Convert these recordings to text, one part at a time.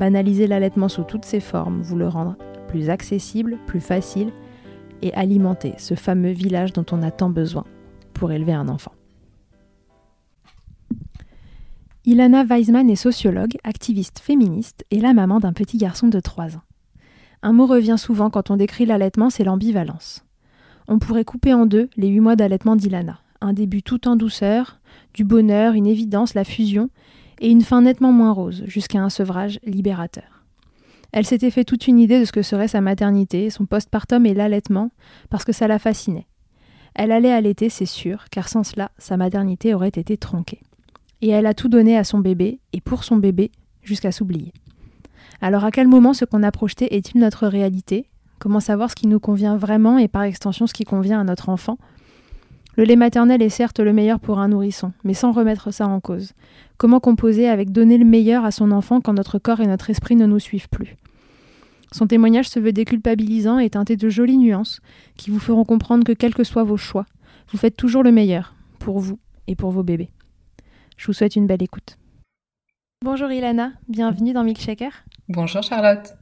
banaliser l'allaitement sous toutes ses formes, vous le rendre plus accessible, plus facile et alimenter ce fameux village dont on a tant besoin pour élever un enfant. Ilana Weisman est sociologue, activiste féministe et la maman d'un petit garçon de 3 ans. Un mot revient souvent quand on décrit l'allaitement, c'est l'ambivalence. On pourrait couper en deux les 8 mois d'allaitement d'Ilana. Un début tout en douceur, du bonheur, une évidence, la fusion, et une fin nettement moins rose, jusqu'à un sevrage libérateur. Elle s'était fait toute une idée de ce que serait sa maternité, son postpartum et l'allaitement, parce que ça la fascinait. Elle allait allaiter, c'est sûr, car sans cela, sa maternité aurait été tronquée. Et elle a tout donné à son bébé, et pour son bébé, jusqu'à s'oublier. Alors à quel moment ce qu'on a projeté est-il notre réalité? Comment savoir ce qui nous convient vraiment et par extension ce qui convient à notre enfant? Le lait maternel est certes le meilleur pour un nourrisson, mais sans remettre ça en cause. Comment composer avec donner le meilleur à son enfant quand notre corps et notre esprit ne nous suivent plus? Son témoignage se veut déculpabilisant et teinté de jolies nuances qui vous feront comprendre que quels que soient vos choix, vous faites toujours le meilleur pour vous et pour vos bébés. Je vous souhaite une belle écoute. Bonjour Ilana, bienvenue dans Milkshaker. Bonjour Charlotte.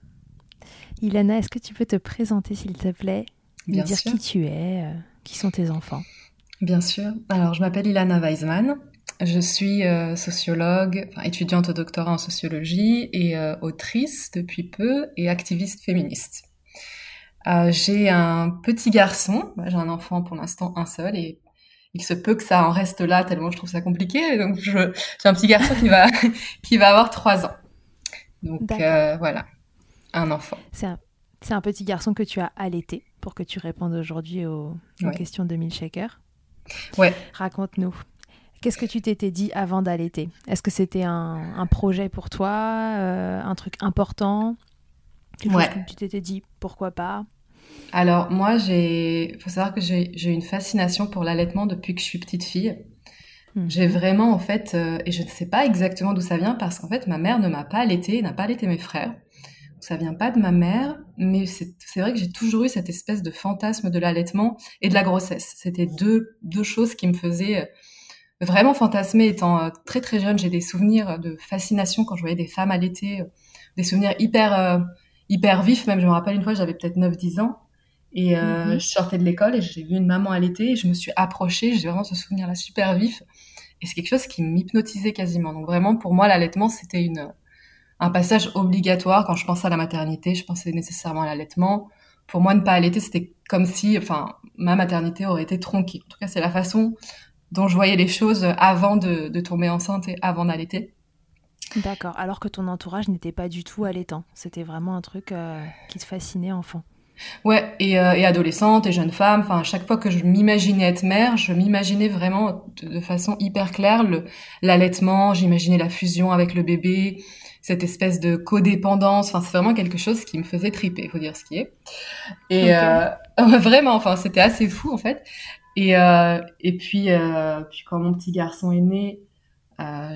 Ilana, est-ce que tu peux te présenter s'il te plaît? Bien dire sûr. qui tu es, euh, qui sont tes enfants? Bien sûr. Alors, je m'appelle Ilana Weisman. Je suis euh, sociologue, enfin, étudiante au doctorat en sociologie et euh, autrice depuis peu et activiste féministe. Euh, j'ai un petit garçon, Bah, j'ai un enfant pour l'instant un seul et il se peut que ça en reste là tellement je trouve ça compliqué. Donc je- j'ai un petit garçon qui va qui va avoir trois ans. Donc voilà, un enfant. C'est un, c'est un petit garçon que tu as allaité pour que tu répondes aujourd'hui aux, aux Ouais. questions de Milkshaker. Ouais. Raconte-nous. Qu'est-ce que tu t'étais dit avant d'allaiter Est-ce que c'était un, un projet pour toi, euh, un truc important? Ouais. que tu t'étais dit pourquoi pas? Alors moi, j'ai, faut savoir que j'ai une fascination pour l'allaitement depuis que je suis petite fille. Mhm. J'ai vraiment en fait, euh, et je ne sais pas exactement d'où ça vient parce qu'en fait ma mère ne m'a pas allaité, n'a pas allaité mes frères. Ça vient pas de ma mère, mais c'est vrai que j'ai toujours eu cette espèce de fantasme de l'allaitement et de la grossesse. C'était deux, deux choses qui me faisaient euh, vraiment fantasmer étant euh, très très jeune. J'ai des souvenirs de fascination quand je voyais des femmes allaiter, des souvenirs hyper hyper vifs même. Je me rappelle une fois, j'avais peut-être 9-10 ans et mhm. je sortais de l'école et j'ai vu une maman allaiter et je me suis approchée. J'ai vraiment ce souvenir là super vif et c'est quelque chose qui m'hypnotisait quasiment. Donc vraiment, pour moi, l'allaitement, c'était une un passage obligatoire. Quand je pensais à la maternité, je pensais nécessairement à l'allaitement. Pour moi, ne pas allaiter, c'était comme si, enfin, ma maternité aurait été tronquée. En tout cas, c'est la façon dont je voyais les choses avant de, de tomber enceinte et avant d'allaiter. D'accord. Alors que ton entourage n'était pas du tout allaitant. C'était vraiment un truc euh, qui te fascinait enfant. Ouais, et, euh, et, adolescente et jeune femme. Enfin, chaque fois que je m'imaginais être mère, je m'imaginais vraiment de, façon hyper claire l'allaitement. J'imaginais la fusion avec le bébé, cette espèce de codépendance. Enfin, c'est vraiment quelque chose qui me faisait triper, faut dire ce qui est. Et euh, vraiment, enfin, c'était assez fou en fait. Et euh, et puis euh, puis quand mon petit garçon est né,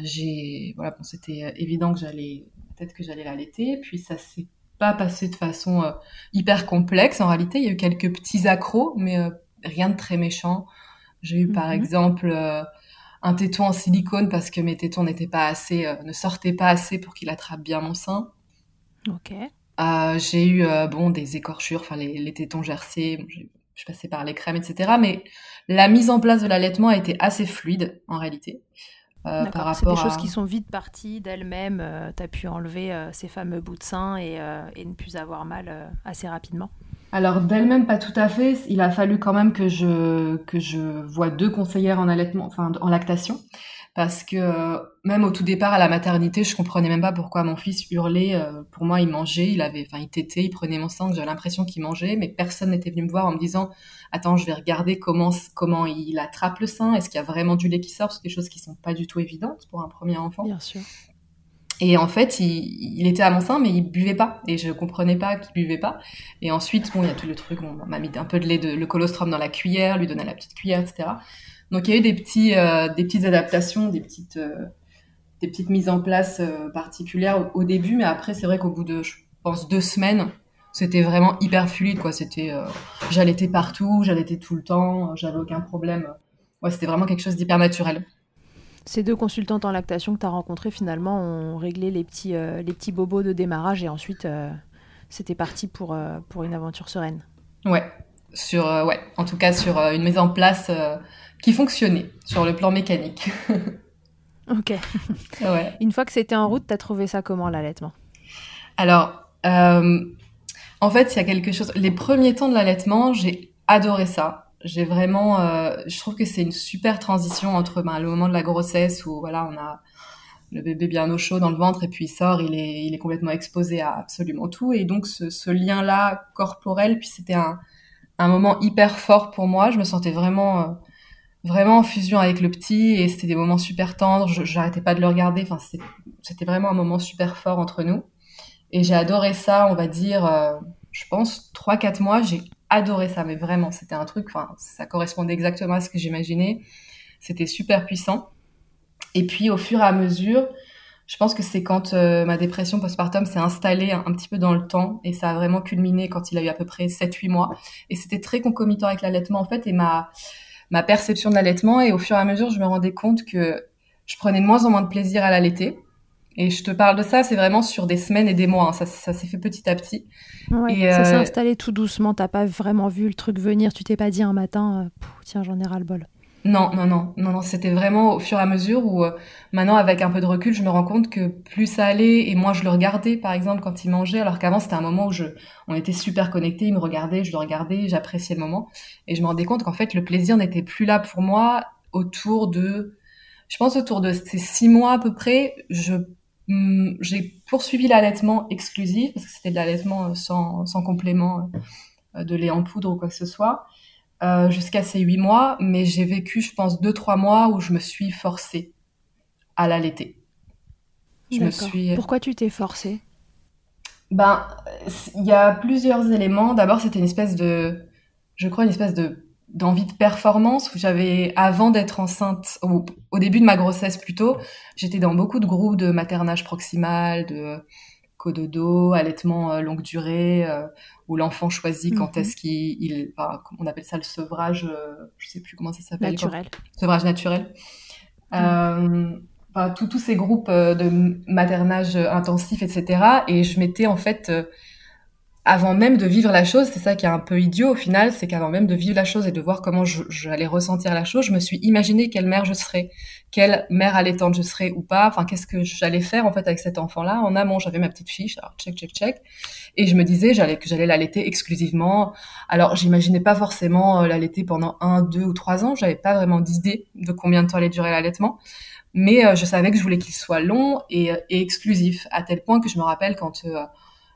j'ai voilà, bon, c'était évident que j'allais peut-être que j'allais l'allaiter. Puis ça s'est pas passé de façon hyper complexe. En réalité, il y a eu quelques petits accros, mais rien de très méchant. J'ai eu par mhm. exemple un téton en silicone parce que mes tétons n'étaient pas assez, ne sortaient pas assez pour qu'il attrape bien mon sein. Ok. j'ai eu bon des écorchures, enfin les, tétons gercés. je suis passée par les crèmes, etc. Mais la mise en place de l'allaitement a été assez fluide en réalité. Euh, c'est des choses qui sont vite parties d'elles-mêmes. Euh, tu as pu enlever euh, ces fameux bouts de sein et, ne plus avoir mal assez rapidement. Alors d'elle-même pas tout à fait. Il a fallu quand même que je que je vois deux conseillères en allaitement, en lactation, parce que même au tout départ à la maternité, je comprenais même pas pourquoi mon fils hurlait. pour moi, il mangeait, il avait, enfin il tétait, il prenait mon sang, j'avais l'impression qu'il mangeait, mais personne n'était venu me voir en me disant attends, je vais regarder comment comment il attrape le sein, est-ce qu'il y a vraiment du lait qui sort, c'est des choses qui sont pas du tout évidentes pour un premier enfant. Bien sûr. Et en fait, il, était à mon sein, mais il buvait pas. Et je comprenais pas qu'il buvait pas. Et ensuite, bon, il y a tout le truc, on m'a mis un peu de lait, le colostrum dans la cuillère, lui donner la petite cuillère, etc. Donc, il y a eu des euh, petites adaptations, des petites, euh, des petites mises en place euh, particulières au, début. Mais après, c'est vrai qu'au bout de, je pense, deux semaines, c'était vraiment hyper fluide quoi c'était j'allaitais partout j'allaitais tout le temps j'avais aucun problème ouais c'était vraiment quelque chose d'hyper naturel ces deux consultantes en lactation que tu as rencontrées finalement ont réglé les petits euh, les petits bobos de démarrage et ensuite c'était parti pour pour une aventure sereine ouais sur ouais en tout cas sur une mise en place qui fonctionnait sur le plan mécanique ok ouais. une fois que c'était en route tu as trouvé ça comment l'allaitement? Alors en fait, il y a quelque chose. Les premiers temps de l'allaitement, j'ai adoré ça. J'ai vraiment, euh, je trouve que c'est une super transition entre ben, le moment de la grossesse où voilà, on a le bébé bien au chaud dans le ventre et puis il sort, il est, il est complètement exposé à absolument tout et donc ce, lien-là corporel, puis c'était un, un moment hyper fort pour moi. Je me sentais vraiment, euh, vraiment en fusion avec le petit et c'était des moments super tendres. J'arrêtais pas de le regarder. Enfin, c'était vraiment un moment super fort entre nous. Et j'ai adoré ça, on va dire, euh, je pense, 3-4 mois, j'ai adoré ça, mais vraiment, c'était un truc, enfin, ça correspondait exactement à ce que j'imaginais. C'était super puissant. Et puis, au fur et à mesure, je pense que c'est quand euh, ma dépression postpartum s'est installée un, petit peu dans le temps et ça a vraiment culminé quand il a eu à peu près 7-8 mois. Et c'était très concomitant avec l'allaitement, en fait, et ma, ma perception de l'allaitement. Et au fur et à mesure, je me rendais compte que je prenais de moins en moins de plaisir à l'allaiter et je te parle de ça, c'est vraiment sur des semaines et des mois. Hein. Ça, ça s'est fait petit à petit. et ça s'est euh, installé tout doucement. T'as pas vraiment vu le truc venir. Tu t'es pas dit un matin, euh, tiens, j'en ai ras le bol. Non, non, non, non, non. C'était vraiment au fur et à mesure où euh, maintenant, avec un peu de recul, je me rends compte que plus ça allait et moi, je le regardais, par exemple, quand il mangeait, alors qu'avant, c'était un moment où je, on était super connectés. Il me regardait, je le regardais, j'appréciais le moment, et je me rendais compte qu'en fait, le plaisir n'était plus là pour moi autour de, je pense autour de ces six mois à peu près. Je j'ai poursuivi l'allaitement exclusif parce que c'était de l'allaitement euh, sans, sans, complément euh, de lait en poudre ou quoi que ce soit euh, jusqu'à ces huit mois, mais j'ai vécu, je pense, deux trois mois où je me suis forcée à l'allaiter. Je me suis. Pourquoi tu t'es forcée? Ben, il y a plusieurs éléments. D'abord, c'était une espèce de, je crois, une espèce de d'envie de performance où j'avais avant d'être enceinte au, au, début de ma grossesse plutôt j'étais dans beaucoup de groupes de maternage proximal de cododo allaitement euh, longue durée euh, où l'enfant choisit quand mhm. est-ce qu'il il, on appelle ça le sevrage euh, je sais plus comment ça s'appelle naturel. Sevrage naturel. Euh, tous ces groupes de maternage intensif etc et je m'étais en fait avant même de vivre la chose, c'est ça qui est un peu idiot au final, c'est qu'avant même de vivre la chose et de voir comment j'allais ressentir la chose, je me suis imaginé quelle mère je serais, quelle mère allaitante je serais ou pas, enfin qu'est-ce que j'allais faire en fait avec cet enfant-là. En amont, j'avais ma petite fiche, alors check, check, check, et je me disais j'allais que j'allais l'allaiter exclusivement. Alors j'imaginais pas forcément euh, l'allaiter pendant un, deux ou trois ans, j'avais pas vraiment d'idée de combien de temps allait durer l'allaitement. Mais euh, je savais que je voulais qu'il soit long et, euh, et, exclusif, à tel point que je me rappelle quand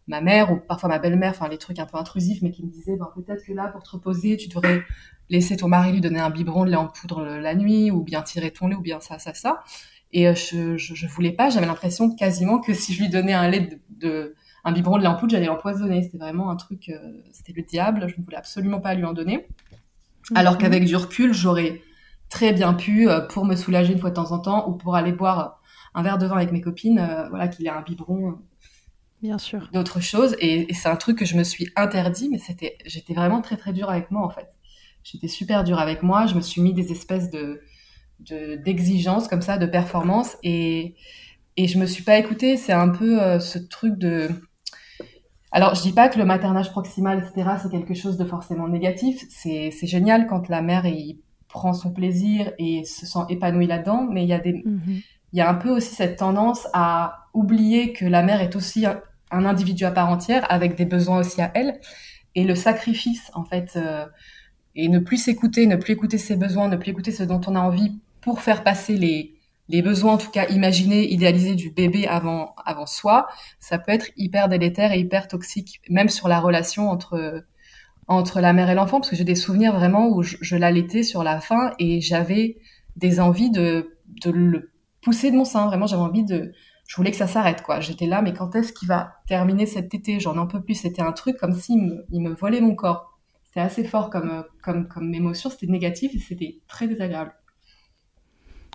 ma mère ou parfois ma belle-mère, enfin les trucs un peu intrusifs, mais qui me disaient ben, peut-être que là, pour te reposer, tu devrais laisser ton mari lui donner un biberon de lait en poudre la nuit, ou bien tirer ton lait, ou bien ça, ça, ça. Et euh, je, je, je, voulais pas, j'avais l'impression quasiment que si je lui donnais un lait de, un biberon de lait en poudre, j'allais l'empoisonner. C'était vraiment un truc, euh, c'était le diable, je ne voulais absolument pas lui en donner. Alors mhm. qu'avec du recul, j'aurais très bien pu, euh, pour me soulager une fois de temps en temps, ou pour aller boire un verre de vin avec mes copines, voilà, qu'il ait un biberon Bien sûr. D'autres choses. Et, c'est un truc que je me suis interdit, mais c'était, j'étais vraiment très très dure avec moi en fait. J'étais super dure avec moi. Je me suis mis des espèces de, d'exigences comme ça, de performance, et et je me suis pas écoutée. C'est un peu euh, ce truc de alors, je dis pas que le maternage proximal, etc., c'est quelque chose de forcément négatif. C'est, c'est génial quand la mère il prend son plaisir et se sent épanouie là-dedans, mais il y a des, mm-hmm il y a un peu aussi cette tendance à oublier que la mère est aussi un, individu à part entière avec des besoins aussi à elle. Et le sacrifice en fait euh, et ne plus s'écouter, ne plus écouter ses besoins, ne plus écouter ce dont on a envie pour faire passer les les besoins en tout cas imaginés, idéalisés du bébé avant avant soi, ça peut être hyper délétère et hyper toxique même sur la relation entre entre la mère et l'enfant parce que j'ai des souvenirs vraiment où je, l'allaitais sur la fin et j'avais des envies de de le poussé de mon sein. Vraiment, j'avais envie de, je voulais que ça s'arrête, quoi. J'étais là, mais quand est-ce qu'il va terminer cet été? J'en en peux plus. C'était un truc comme s'il me, il me volait mon corps. C'était assez fort comme, comme, comme émotion. C'était négatif et c'était très désagréable.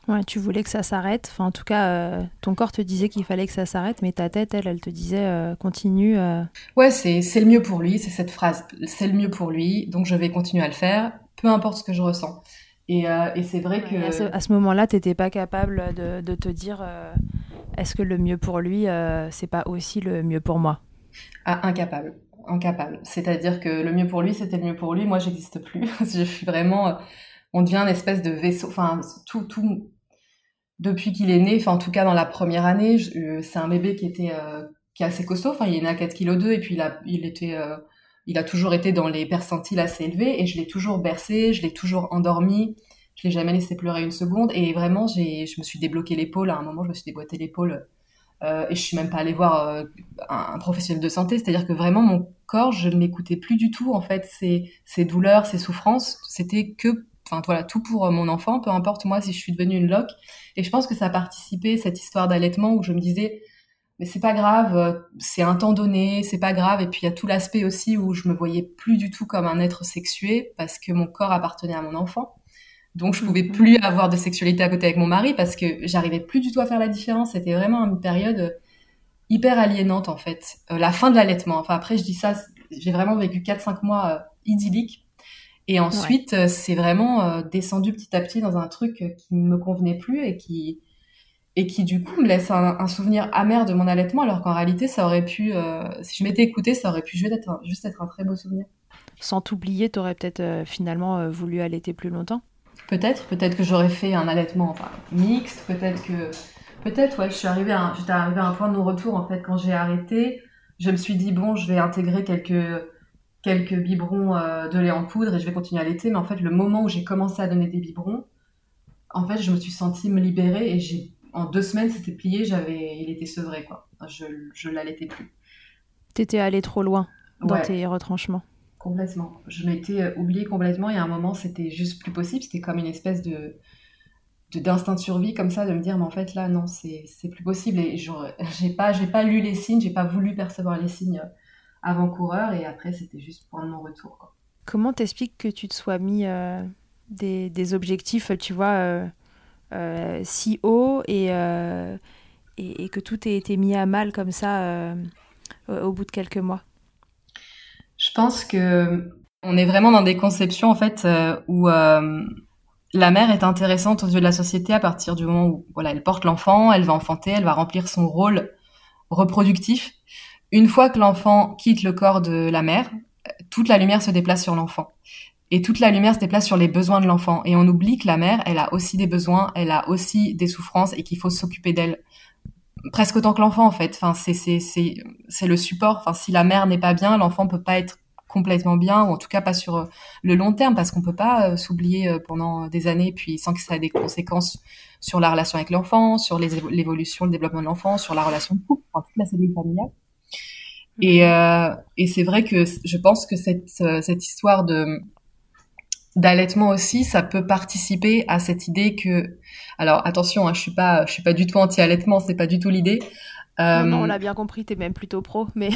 Ouais, tu voulais que ça s'arrête. Enfin, en tout cas, euh, ton corps te disait qu'il fallait que ça s'arrête, mais ta tête, elle, elle te disait euh, continue. Euh. Ouais, c'est c'est le mieux pour lui. C'est cette phrase. C'est le mieux pour lui, donc je vais continuer à le faire, peu importe ce que je ressens. Euh, et, c'est vrai que... À ce, moment-là, tu n'étais pas capable de, te dire euh, est-ce que le mieux pour lui, euh, c'est pas aussi le mieux pour moi? Ah, Incapable. Incapable. C'est-à-dire que le mieux pour lui, c'était le mieux pour lui. Moi, j'existe plus. je suis vraiment... On devient une espèce de vaisseau. Enfin, tout... tout... Depuis qu'il est né, enfin en tout cas dans la première année, c'est un bébé qui était qui est assez costaud. Enfin, il est né à 4 kg 2 et puis il a, il était il a toujours été dans les percentiles assez élevés et je l'ai toujours bercé, je l'ai toujours endormi, je l'ai jamais laissé pleurer une seconde et vraiment j'ai, je me suis débloqué l'épaule. À un moment, je me suis déboîté l'épaule euh, et je suis même pas allée voir euh, un, professionnel de santé, c'est-à-dire que vraiment mon corps, je ne l'écoutais plus du tout en fait, ses, ses douleurs, ses souffrances, c'était que enfin voilà tout pour mon enfant, peu importe moi si je suis devenue une loque. Et je pense que ça a participé cette histoire d'allaitement où je me disais mais c'est pas grave, euh, c'est un temps donné, c'est pas grave. Et puis il y a tout l'aspect aussi où je me voyais plus du tout comme un être sexué parce que mon corps appartenait à mon enfant. Donc je pouvais mhm. plus avoir de sexualité à côté avec mon mari parce que j'arrivais plus du tout à faire la différence. C'était vraiment une période hyper aliénante en fait. Euh, la fin de l'allaitement. Enfin après je dis ça, j'ai vraiment vécu 4-5 mois euh, idylliques. Et ensuite c'est vraiment descendu petit à petit dans un truc qui ne me convenait plus et qui et qui du coup me laisse un, souvenir amer de mon allaitement alors qu'en réalité ça aurait pu euh, si je m'étais écoutée ça aurait pu juste être, un, juste être un très beau souvenir. Sans t'oublier t'aurais peut-être euh, finalement euh, voulu allaiter plus longtemps? Peut-être peut-être que j'aurais fait un allaitement enfin mixte peut-être que peut-être ouais je suis arrivée à j'étais arrivée à un point de non retour en fait quand j'ai arrêté. Je me suis dit bon je vais intégrer quelques quelques biberons de lait en poudre et je vais continuer à allaiter mais en fait le moment où j'ai commencé à donner des biberons en fait je me suis sentie me libérer et j'ai en deux semaines, c'était plié, j'avais, il était sevré, quoi. Je, je l'allaitais plus. T'étais allé trop loin dans tes retranchements. Complètement. Je m'étais oubliée complètement et à un moment, c'était juste plus possible. C'était comme une espèce de, d'instinct de, survie comme ça, de me dire, mais en fait, là, non, c'est plus possible. Et j'ai pas, pas lu les signes, j'ai pas voulu percevoir les signes avant-coureur. Et après, c'était juste point de mon retour. Quoi. Comment t'expliques que tu te sois mis euh, des, des, objectifs, tu vois, euh, euh, si haut et, et, et, que tout ait été mis à mal comme ça au bout de quelques mois Je pense que on est vraiment dans des conceptions en fait où la mère est intéressante aux yeux de la société à partir du moment où voilà, elle porte l'enfant, elle va enfanter, elle va remplir son rôle reproductif. Une fois que l'enfant quitte le corps de la mère, toute la lumière se déplace sur l'enfant. Et toute la lumière se déplace sur les besoins de l'enfant. Et on oublie que la mère, elle a aussi des besoins, elle a aussi des souffrances et qu'il faut s'occuper d'elle. Presque autant que l'enfant, en fait. Enfin, c'est, c'est, c'est, c'est le support. Enfin, si la mère n'est pas bien, l'enfant peut pas être complètement bien, ou en tout cas pas sur euh, le long terme, parce qu'on peut pas euh, s'oublier euh, pendant des années, puis sans que ça ait des conséquences sur la relation avec l'enfant, sur l'évolution, le développement de l'enfant, sur la relation de couple, enfin, toute la cellule familiale. Et, euh, et c'est vrai que je pense que cette, cette histoire de d'allaitement aussi, ça peut participer à cette idée que, alors attention, hein, je suis pas, je suis pas du tout anti-allaitement, c'est pas du tout l'idée. Euh... Non, on l'a bien compris, t'es même plutôt pro, mais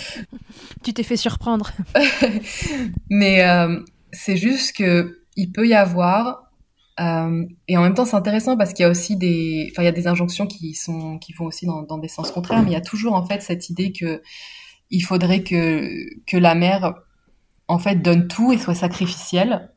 tu t'es fait surprendre. mais euh, c'est juste que il peut y avoir euh, et en même temps, c'est intéressant parce qu'il y a aussi des, enfin, il y a des injonctions qui sont, qui vont aussi dans, dans, des sens contraires, mais il y a toujours en fait cette idée que il faudrait que que la mère, en fait, donne tout et soit sacrificielle.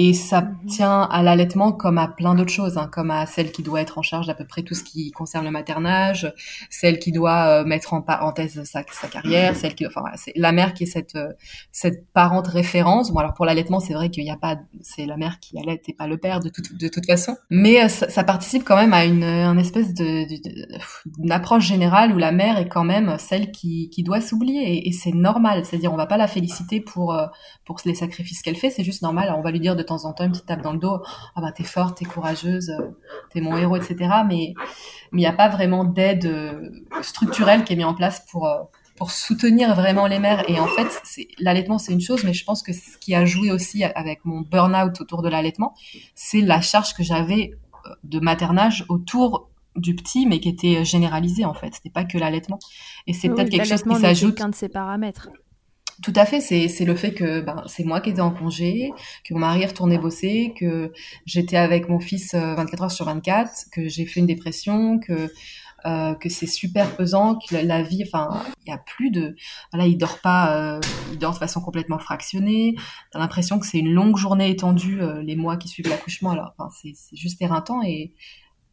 Et ça mhm. tient à l'allaitement comme à plein d'autres choses, hein, comme à celle qui doit être en charge d'à peu près tout ce qui concerne le maternage, celle qui doit euh, mettre en parenthèse sa, sa carrière, celle qui, enfin, c'est la mère qui est cette euh, cette parente référence. Bon, alors pour l'allaitement, c'est vrai qu'il n'y a pas, c'est la mère qui allait et pas le père de toute de toute façon, mais euh, ça, ça, participe quand même à une, une espèce de, d'une approche générale où la mère est quand même celle qui qui doit s'oublier et, et c'est normal. C'est-à-dire, on va pas la féliciter pour pour les sacrifices qu'elle fait, c'est juste normal. Alors, on va lui dire de temps en temps une petite tape dans le dos. Ah bah t'es forte, t'es courageuse, euh, t'es mon héros, etc. Mais mais il n'y a pas vraiment d'aide euh, structurelle qui est mise en place pour euh, pour soutenir vraiment les mères. Et en fait, l'allaitement, c'est une chose, mais je pense que ce qui a joué aussi avec mon burn-out autour de l'allaitement, c'est la charge que j'avais de maternage autour du petit, mais qui était généralisée en fait. C'était pas que l'allaitement. Et c'est peut-être quelque chose qui s'ajoute. qu'un de ses paramètres. Tout à fait, c'est le fait que ben, c'est moi qui étais en congé, que mon mari est retourné bosser, que j'étais avec mon fils 24 euh, heures sur 24, que j'ai fait une dépression, que euh, que c'est super pesant, que la, vie, enfin, il y a plus de, voilà, il dort pas, euh, il dort de façon complètement fractionnée. T'as l'impression que c'est une longue journée étendue les mois qui suivent l'accouchement. Alors, enfin, c'est juste éreintant et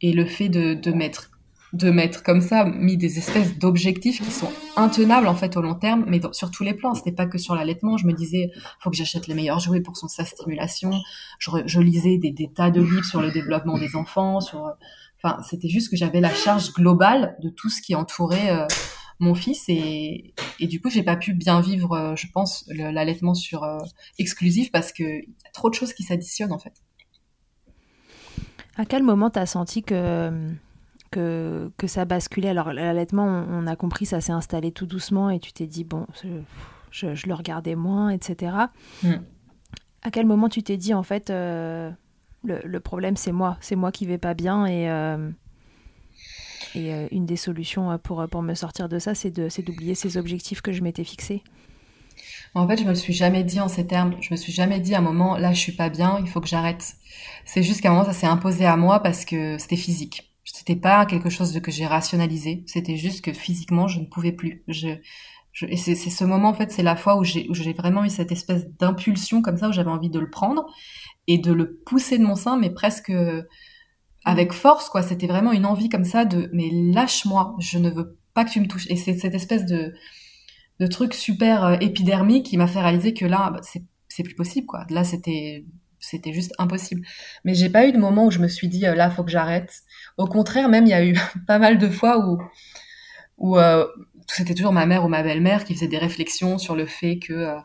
et le fait de de mettre de mettre comme ça, mis des espèces d'objectifs qui sont intenables en fait au long terme, mais sur tous les plans. C'était pas que sur l'allaitement. Je me disais, faut que j'achète les meilleurs jouets pour son sa stimulation. Je, lisais des, des, tas de livres sur le développement des enfants. Sur, enfin, c'était juste que j'avais la charge globale de tout ce qui entourait euh, mon fils et, et du coup, j'ai pas pu bien vivre, euh, je pense, l'allaitement sur euh, exclusif parce que y a trop de choses qui s'additionnent en fait. À quel moment t'as senti que que, que ça basculait. Alors l'allaitement, on, a compris, ça s'est installé tout doucement et tu t'es dit, bon, je, je, le regardais moins, etc. Mm. À quel moment tu t'es dit, en fait, euh, le, le, problème c'est moi, c'est moi qui vais pas bien et, euh, et euh, une des solutions pour, pour me sortir de ça, c'est d'oublier ces objectifs que je m'étais fixés? En fait, je me suis jamais dit en ces termes. Je me suis jamais dit à un moment, là, je suis pas bien, il faut que j'arrête. C'est juste qu'à un moment, ça s'est imposé à moi parce que c'était physique. C'était pas quelque chose de que j'ai rationalisé. C'était juste que physiquement, je ne pouvais plus. Je, je et c'est ce moment, en fait, c'est la fois où j'ai vraiment eu cette espèce d'impulsion comme ça, où j'avais envie de le prendre et de le pousser de mon sein, mais presque avec force, quoi. C'était vraiment une envie comme ça de, mais lâche-moi, je ne veux pas que tu me touches. Et c'est cette espèce de, de truc super euh, épidermique qui m'a fait réaliser que là, bah, c'est plus possible, quoi. Là, c'était c'était juste impossible. Mais j'ai pas eu de moment où je me suis dit, euh, là, faut que j'arrête. Au contraire, même, il y a eu pas mal de fois où, où euh, c'était toujours ma mère ou ma belle-mère qui faisait des réflexions sur le fait que euh,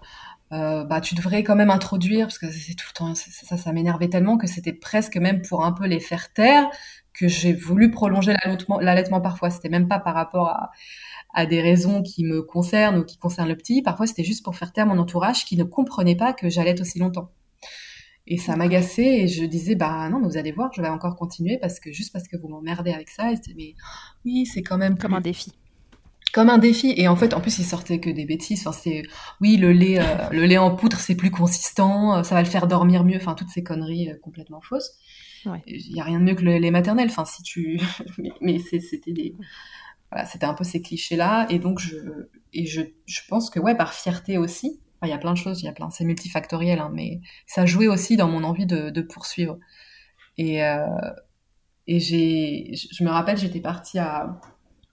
euh bah, tu devrais quand même introduire, parce que c'est tout le temps, ça, ça m'énervait tellement que c'était presque même pour un peu les faire taire que j'ai voulu prolonger l'allaitement parfois. C'était même pas par rapport à, à des raisons qui me concernent ou qui concernent le petit. Parfois, c'était juste pour faire taire mon entourage qui ne comprenait pas que j'allais aussi longtemps. Et ça m'agaçait et je disais, bah non, mais vous allez voir, je vais encore continuer parce que juste parce que vous m'emmerdez avec ça. Et mais oui, c'est quand même comme un défi. Comme un défi. Et en fait, en plus, il sortait que des bêtises. Enfin, c'est, oui, le lait, euh, le lait en poudre, c'est plus consistant, euh, ça va le faire dormir mieux. Enfin, toutes ces conneries euh, complètement fausses. Il y a rien de mieux que le lait maternel. Enfin, si tu, mais, c'était des, voilà, c'était un peu ces clichés-là. Et donc, je, et je, je pense que, ouais, par fierté aussi, il y a plein de choses, il y a plein, c'est multifactoriel, hein, mais ça jouait aussi dans mon envie de, de poursuivre. Et, euh, et j'ai, je me rappelle, j'étais partie à,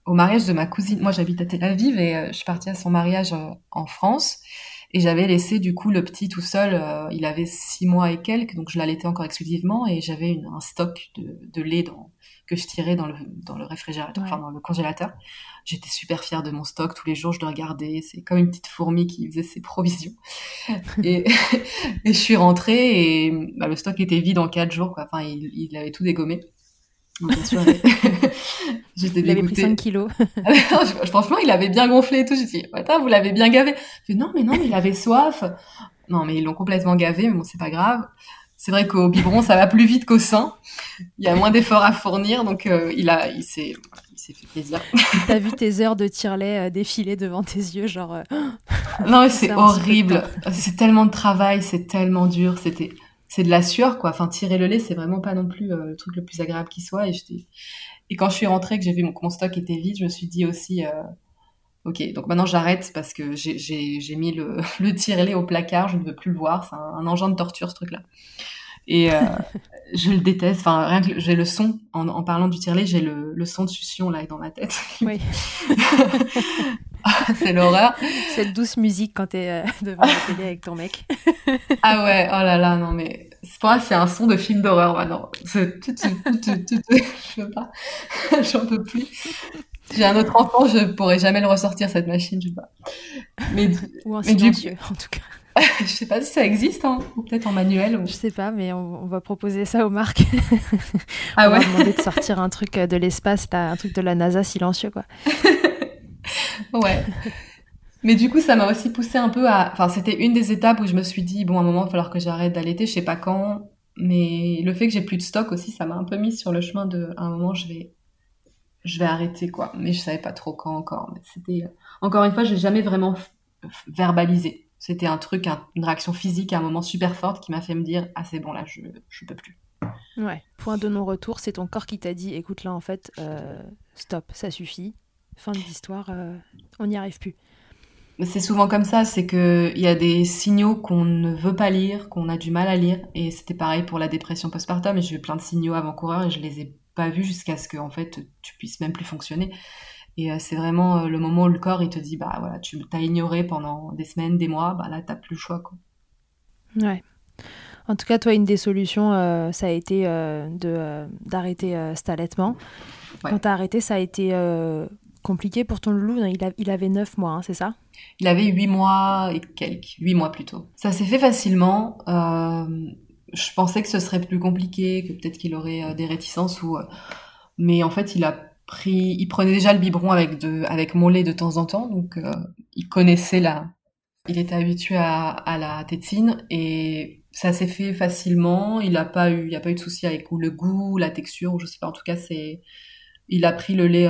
au mariage de ma cousine. Moi, j'habite à Tel Aviv et euh, je suis partie à son mariage euh, en France. Et j'avais laissé du coup le petit tout seul. Euh, il avait six mois et quelques, donc je l'allaitais encore exclusivement et j'avais un stock de, de lait dans, que je tirais dans le, dans le réfrigérateur, enfin dans le congélateur. J'étais super fière de mon stock. Tous les jours, je le regardais. C'est comme une petite fourmi qui faisait ses provisions. et, et je suis rentrée et bah, le stock était vide en quatre jours. Quoi. Enfin, il, il avait tout dégommé. j'étais Il avait pris 5 kilos. Franchement, il avait bien gonflé et tout. J'ai dit, attends, vous l'avez bien gavé. Je non, mais non, mais il avait soif. Non, mais ils l'ont complètement gavé, mais bon, c'est pas grave. C'est vrai qu'au biberon, ça va plus vite qu'au sein. Il y a moins d'efforts à fournir, donc euh, il a, il s'est, il s'est fait plaisir. T'as vu tes heures de tire-lait euh, défiler devant tes yeux, genre. Euh, non, mais c'est horrible. C'est tellement de travail, c'est tellement dur. C'était, c'est de la sueur, quoi. Enfin, tirer le lait, c'est vraiment pas non plus le truc le plus agréable qui soit. Et quand je suis rentrée, que j'ai vu mon, mon stock était vide, je me suis dit aussi. Ok, donc maintenant j'arrête parce que j'ai mis le, le tire-lait au placard, je ne veux plus le voir, c'est un, engin de torture ce truc-là. Et euh, je le déteste, enfin rien que j'ai le son, en, en parlant du tire-lait, j'ai le, le, son de succion là dans ma tête. Oui. c'est l'horreur. Cette douce musique quand t'es euh, devant la télé avec ton mec. ah ouais, oh là là, non mais pour moi c'est un son de film d'horreur maintenant. Je peux pas, j'en peux plus. J'ai un autre enfant, je pourrais jamais le ressortir cette machine, je sais pas. Mais, ou en silencieux, en tout cas. je sais pas si ça existe, hein, ou peut-être en manuel. Ou... Je sais pas, mais on, va proposer ça aux marques. ah on ouais. va demander de sortir un truc de l'espace, un truc de la NASA silencieux, quoi. Ouais. Mais du coup, ça m'a aussi poussé un peu à. Enfin, c'était une des étapes où je me suis dit, bon, à un moment, il va falloir que j'arrête d'allaiter, je sais pas quand. Mais le fait que j'ai plus de stock aussi, ça m'a un peu mis sur le chemin de. À un moment, je vais je vais arrêter quoi. Mais je savais pas trop quand encore. Mais c'était encore une fois, j'ai jamais vraiment verbalisé. C'était un truc, une réaction physique à un moment super forte qui m'a fait me dire ah c'est bon là, je je peux plus. Ouais. Point de non-retour, c'est ton corps qui t'a dit écoute là en fait, euh, stop, ça suffit. Fin de l'histoire, euh, on n'y arrive plus. C'est souvent comme ça, c'est que il y a des signaux qu'on ne veut pas lire, qu'on a du mal à lire, et c'était pareil pour la dépression postpartum. J'ai eu plein de signaux avant-coureurs et je les ai pas vu jusqu'à ce que en fait tu puisses même plus fonctionner. Et euh, c'est vraiment euh, le moment où le corps il te dit bah voilà tu t'as ignoré pendant des semaines, des mois, bah là t'as plus le choix quoi. Ouais. En tout cas, toi, une des solutions, euh, ça a été de d'arrêter cet allaitement. Quand t'as arrêté, ça a été compliqué pour ton loulou. Il, avait 9 mois, hein, c'est ça? Il avait 8 mois et quelques, 8 mois plutôt. Ça s'est fait facilement je pensais que ce serait plus compliqué, que peut-être qu'il aurait euh, des réticences ou, euh, mais en fait, il a pris, il prenait déjà le biberon avec de, avec mon lait de temps en temps, donc euh, il connaissait la, il était habitué à, la tétine et ça s'est fait facilement. Il a pas eu, il a pas eu de souci avec le goût, la texture, je sais pas. En tout cas, c'est, il a pris le lait,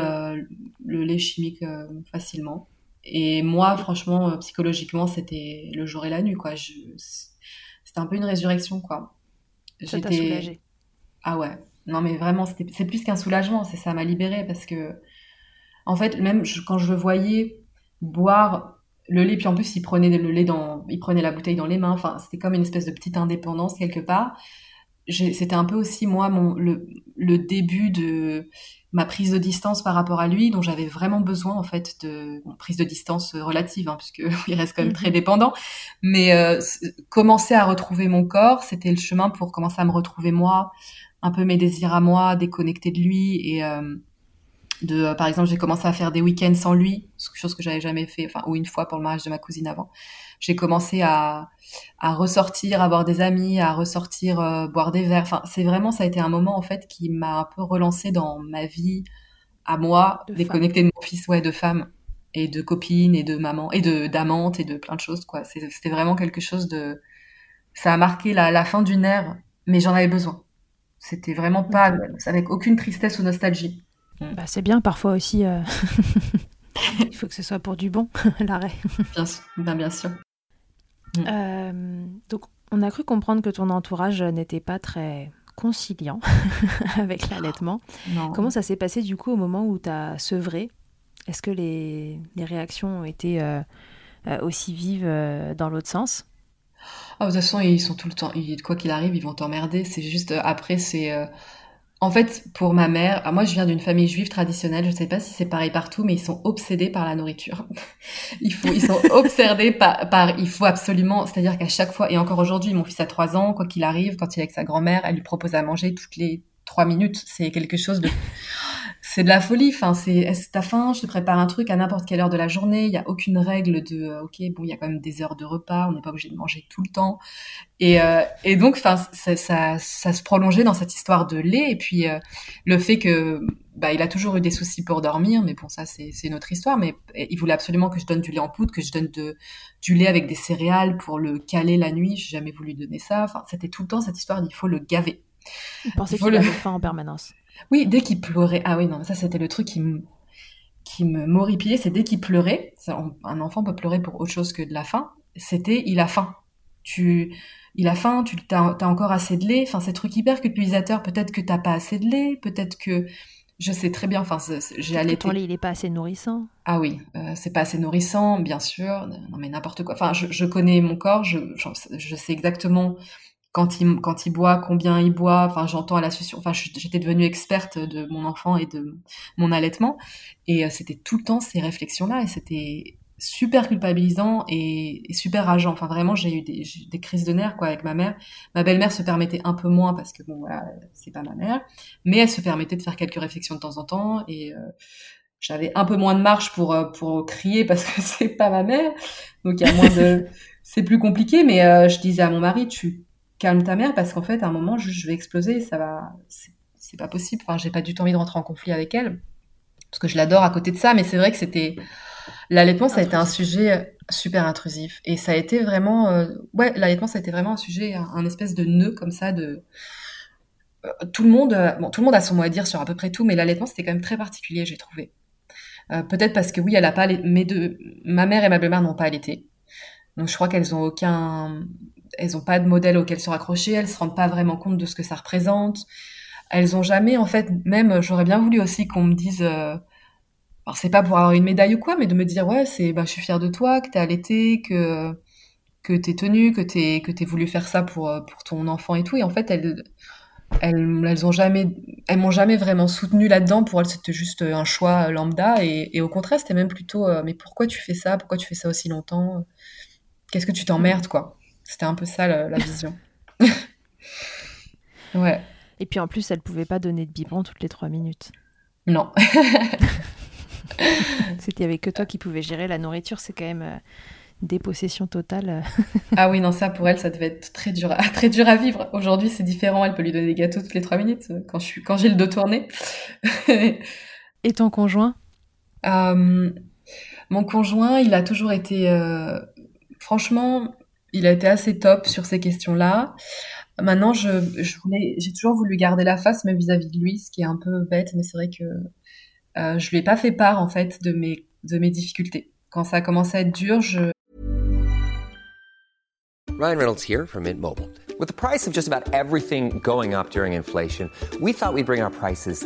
le lait chimique facilement. Et moi, franchement, psychologiquement, c'était le jour et la nuit, quoi. Je, c'était un peu une résurrection, quoi. Soulagé. Ah ouais. Non, mais vraiment, c'est plus qu'un soulagement, c'est ça m'a libéré parce que, en fait, même quand je le voyais boire le lait, puis en plus, il prenait le lait dans, il prenait la bouteille dans les mains. Enfin, c'était comme une espèce de petite indépendance quelque part. C'était un peu aussi moi mon le, le début de ma prise de distance par rapport à lui, dont j'avais vraiment besoin en fait de prise de distance relative, hein, puisque il reste quand même très mhm. dépendant. Mais euh, commencer à retrouver mon corps, c'était le chemin pour commencer à me retrouver moi, un peu mes désirs à moi, déconnecter de lui et euh, de, euh, par exemple, j'ai commencé à faire des week-ends sans lui, chose que j'avais jamais fait, enfin ou une fois pour le mariage de ma cousine avant. J'ai commencé à, à ressortir, avoir des amis, à ressortir, euh, boire des verres. Enfin, c'est vraiment, ça a été un moment en fait qui m'a un peu relancé dans ma vie à moi, de déconnectée de mon fils, ouais, de femme et de copine et de maman et de d'amante et de plein de choses quoi. C'était vraiment quelque chose de ça a marqué la, la fin d'une ère, mais j'en avais besoin. C'était vraiment pas avec aucune tristesse ou nostalgie. Bah, c'est bien parfois aussi. Euh, il faut que ce soit pour du bon, l'arrêt. Bien sûr. Ben, bien sûr. Euh, donc, on a cru comprendre que ton entourage n'était pas très conciliant avec l'allaitement. Comment ça s'est passé du coup au moment où tu as sevré? Est-ce que les, les, réactions ont été euh, aussi vives dans l'autre sens? Ah, de toute façon, ils sont tout le temps, quoi qu'il arrive, ils vont t'emmerder. C'est juste, après, c'est, en fait, pour ma mère, ah, moi je viens d'une famille juive traditionnelle, je ne sais pas si c'est pareil partout, mais ils sont obsédés par la nourriture. il faut, ils sont obsédés par, par, il faut absolument, c'est-à-dire qu'à chaque fois, et encore aujourd'hui, mon fils a trois ans, quoi qu'il arrive, quand il est avec sa grand-mère, elle lui propose à manger toutes les trois minutes. C'est quelque chose de, c'est de la folie. Enfin, c'est, est-ce que t'as faim? Je te prépare un truc à n'importe quelle heure de la journée. Il y a aucune règle de, euh, ok, bon, il y a quand même des heures de repas. On n'est pas obligé de manger tout le temps. Et, euh, et donc, enfin, ça, ça, ça, se prolongeait dans cette histoire de lait. Et puis, euh, le fait que, bah, il a toujours eu des soucis pour dormir, mais bon, ça, c'est, une autre histoire. Mais il voulait absolument que je donne du lait en poudre, que je donne de, du lait avec des céréales pour le caler la nuit. J'ai jamais voulu donner ça. Enfin, c'était tout le temps cette histoire d'il faut le gaver. Il pensait qu'il avait faim en permanence? Oui, dès qu'il pleurait. Ah oui, non, ça c'était le truc qui me qui me m'horripilait, c'est dès qu'il pleurait. Un enfant peut pleurer pour autre chose que de la faim. C'était il a faim. Tu, il a faim. Tu as, as, encore assez de lait. Enfin, c'est truc hyper culpabilisateur. Peut-être que t'as pas assez de lait. Peut-être que je sais très bien. Enfin, j'ai allaité. Ton lait, il est pas assez nourrissant. Ah oui, euh, c'est pas assez nourrissant, bien sûr. Non mais n'importe quoi. Enfin, je, je, connais mon corps. Je, je sais exactement quand il, quand il boit, combien il boit. Enfin, j'entends à la suite. Enfin, j'étais devenue experte de mon enfant et de mon allaitement. Et euh, c'était tout le temps ces réflexions-là. Et c'était super culpabilisant et, super rageant. Enfin, vraiment, j'ai eu des, des, crises de nerfs, quoi, avec ma mère. Ma belle-mère se permettait un peu moins parce que, bon, voilà, c'est pas ma mère. Mais elle se permettait de faire quelques réflexions de temps en temps. Et, euh, j'avais un peu moins de marche pour, euh, pour crier parce que c'est pas ma mère. Donc, il y a moins de, c'est plus compliqué. Mais je disais à mon mari, tu calme ta mère parce qu'en fait, à un moment, je, vais exploser, ça va, c'est pas possible. Enfin, j'ai pas du tout envie de rentrer en conflit avec elle parce que je l'adore à côté de ça, mais c'est vrai que c'était l'allaitement, ça a été un sujet euh, super intrusif et ça a été vraiment, euh, ouais, l'allaitement, ça a été vraiment un sujet, un, espèce de nœud comme ça de euh, tout le monde, bon, tout le monde a son mot à dire sur à peu près tout, mais l'allaitement, c'était quand même très particulier, j'ai trouvé. Peut-être parce que oui, elle a pas, mes deux, ma mère et ma belle-mère n'ont pas allaité, donc je crois qu'elles ont aucun, elles ont pas de modèle auquel se raccrocher, elles se rendent pas vraiment compte de ce que ça représente. Elles ont jamais, en fait, même, j'aurais bien voulu aussi qu'on me dise, euh, c'est pas pour avoir une médaille ou quoi, mais de me dire, ouais, c'est, bah, je suis fière de toi, que t'es allaité, que, que t'es tenue, que t'es, que t'es voulu faire ça pour, euh, pour ton enfant et tout. Et en fait, elles, elles, elles ont jamais, elles m'ont jamais vraiment soutenue là-dedans. Pour elles, c'était juste un choix lambda. Et, et au contraire, c'était même plutôt, euh, mais pourquoi tu fais ça? Pourquoi tu fais ça aussi longtemps? Qu'est-ce que tu t'emmerdes, quoi? C'était un peu ça la, vision. ouais. Et puis en plus, elle pouvait pas donner de biberon toutes les trois minutes. Non. C'était avec que toi qui pouvais gérer la nourriture, c'est quand même euh, une dépossession totale. ah oui, non, ça pour elle, ça devait être très dur, à, très dur à vivre. Aujourd'hui, c'est différent. Elle peut lui donner des gâteaux toutes les trois minutes euh, quand je suis, quand j'ai le dos tourné. Et ton conjoint? Euh, Mon conjoint, il a toujours été, franchement, il a été assez top sur ces questions-là. Maintenant, je, voulais, j'ai toujours voulu garder la face, vis-à-vis de lui, ce qui est un peu bête, mais c'est vrai que euh, je lui ai pas fait part en fait de mes de mes difficultés. Quand ça a commencé à être dur, je Ryan Reynolds here from Mint Mobile. With the price of just about everything going up during inflation, we thought we'd bring our prices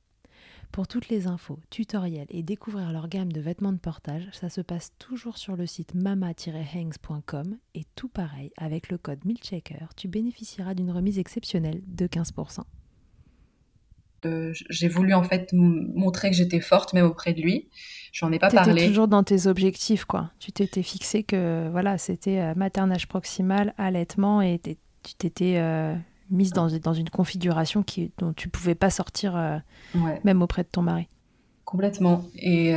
Pour toutes les infos, tutoriels et découvrir leur gamme de vêtements de portage, ça se passe toujours sur le site mama-hangs.com et tout pareil, avec le code MILCHECKER, tu bénéficieras d'une remise exceptionnelle de 15%. Euh, j'ai voulu en fait montrer que j'étais forte même auprès de lui. J'en ai pas parlé. toujours dans tes objectifs quoi. Tu t'étais fixé que voilà, c'était euh, maternage proximal, allaitement et tu t'étais euh, mise dans, dans, une configuration qui, dont tu pouvais pas sortir même auprès de ton mari. Complètement. Et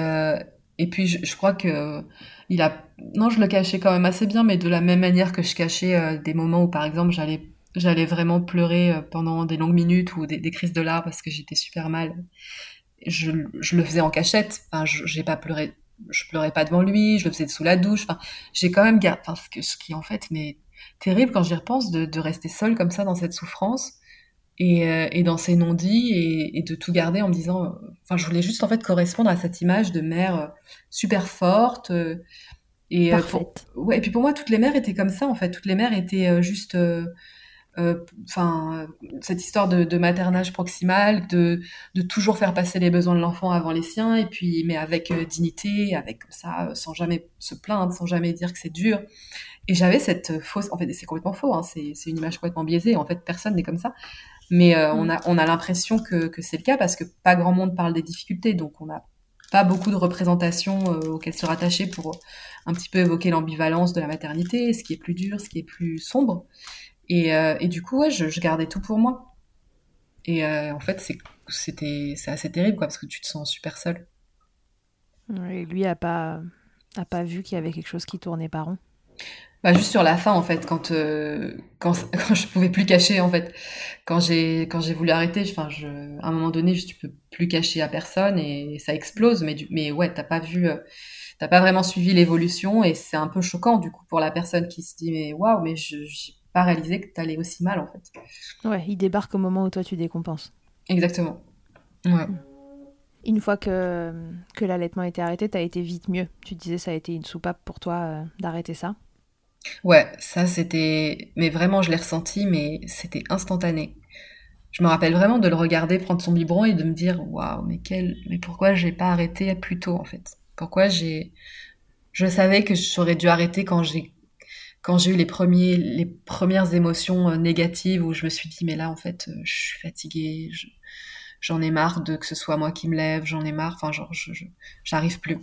et puis je, crois que il a non, je le cachais quand même assez bien mais de la même manière que je cachais des moments où par exemple j'allais j'allais vraiment pleurer euh, pendant des longues minutes ou des, crises de larmes parce que j'étais super mal. Je, je, le faisais en cachette. Enfin, j'ai pas pleuré, je pleurais pas devant lui. Je le faisais sous la douche. Enfin, j'ai quand même gardé. Enfin, ce, que, ce qui en fait mais terrible quand j'y repense de, de, rester seule comme ça dans cette souffrance et, euh, et dans ces non-dits et, et, de tout garder en me disant. Euh, enfin, je voulais juste en fait correspondre à cette image de mère super forte. et, ouais, et puis pour moi, toutes les mères étaient comme ça en fait. Toutes les mères étaient juste euh, enfin cette histoire de, de, maternage proximal, de, de toujours faire passer les besoins de l'enfant avant les siens, et puis mais avec euh, dignité, avec ça, euh, sans jamais se plaindre, sans jamais dire que c'est dur. Et j'avais cette fausse, en fait, c'est complètement faux, hein, c'est une image complètement biaisée. En fait, personne n'est comme ça. Mais mm. on a on a l'impression que, que c'est le cas parce que pas grand monde parle des difficultés, donc on n'a pas beaucoup de représentations auxquelles se rattacher pour un petit peu évoquer l'ambivalence de la maternité, ce qui est plus dur, ce qui est plus sombre. Et, euh, et du coup, ouais, je, je, gardais tout pour moi. Et euh, en fait, c'était c'est assez terrible, quoi, parce que tu te sens super seul. Et lui a pas a pas vu qu'il y avait quelque chose qui tournait pas rond. Bah juste sur la fin en fait quand euh, quand, quand je pouvais plus cacher en fait quand j'ai quand j'ai voulu arrêter enfin je à un moment donné je, tu peux plus cacher à personne et ça explose mais du, mais ouais t'as pas vu euh, t'as pas vraiment suivi l'évolution et c'est un peu choquant du coup pour la personne qui se dit mais waouh mais je j'ai pas réalisé que t'allais aussi mal en fait. Ouais, il débarque au moment où toi tu décompenses. Exactement. Ouais. Une fois que, que l'allaitement était arrêté, t'as été vite mieux. Tu disais ça a été une soupape pour toi euh, d'arrêter ça. Ouais, ça c'était. Mais vraiment, je l'ai ressenti, mais c'était instantané. Je me rappelle vraiment de le regarder prendre son biberon et de me dire waouh, mais quel, mais pourquoi j'ai pas arrêté plus tôt en fait? Pourquoi j'ai, je savais que j'aurais dû arrêter quand j'ai quand j'ai eu les premiers les premières émotions euh, négatives où je me suis dit mais là en fait euh, je suis fatiguée j'en ai marre de que ce soit moi qui me lève j'en ai marre enfin genre je j'arrive plus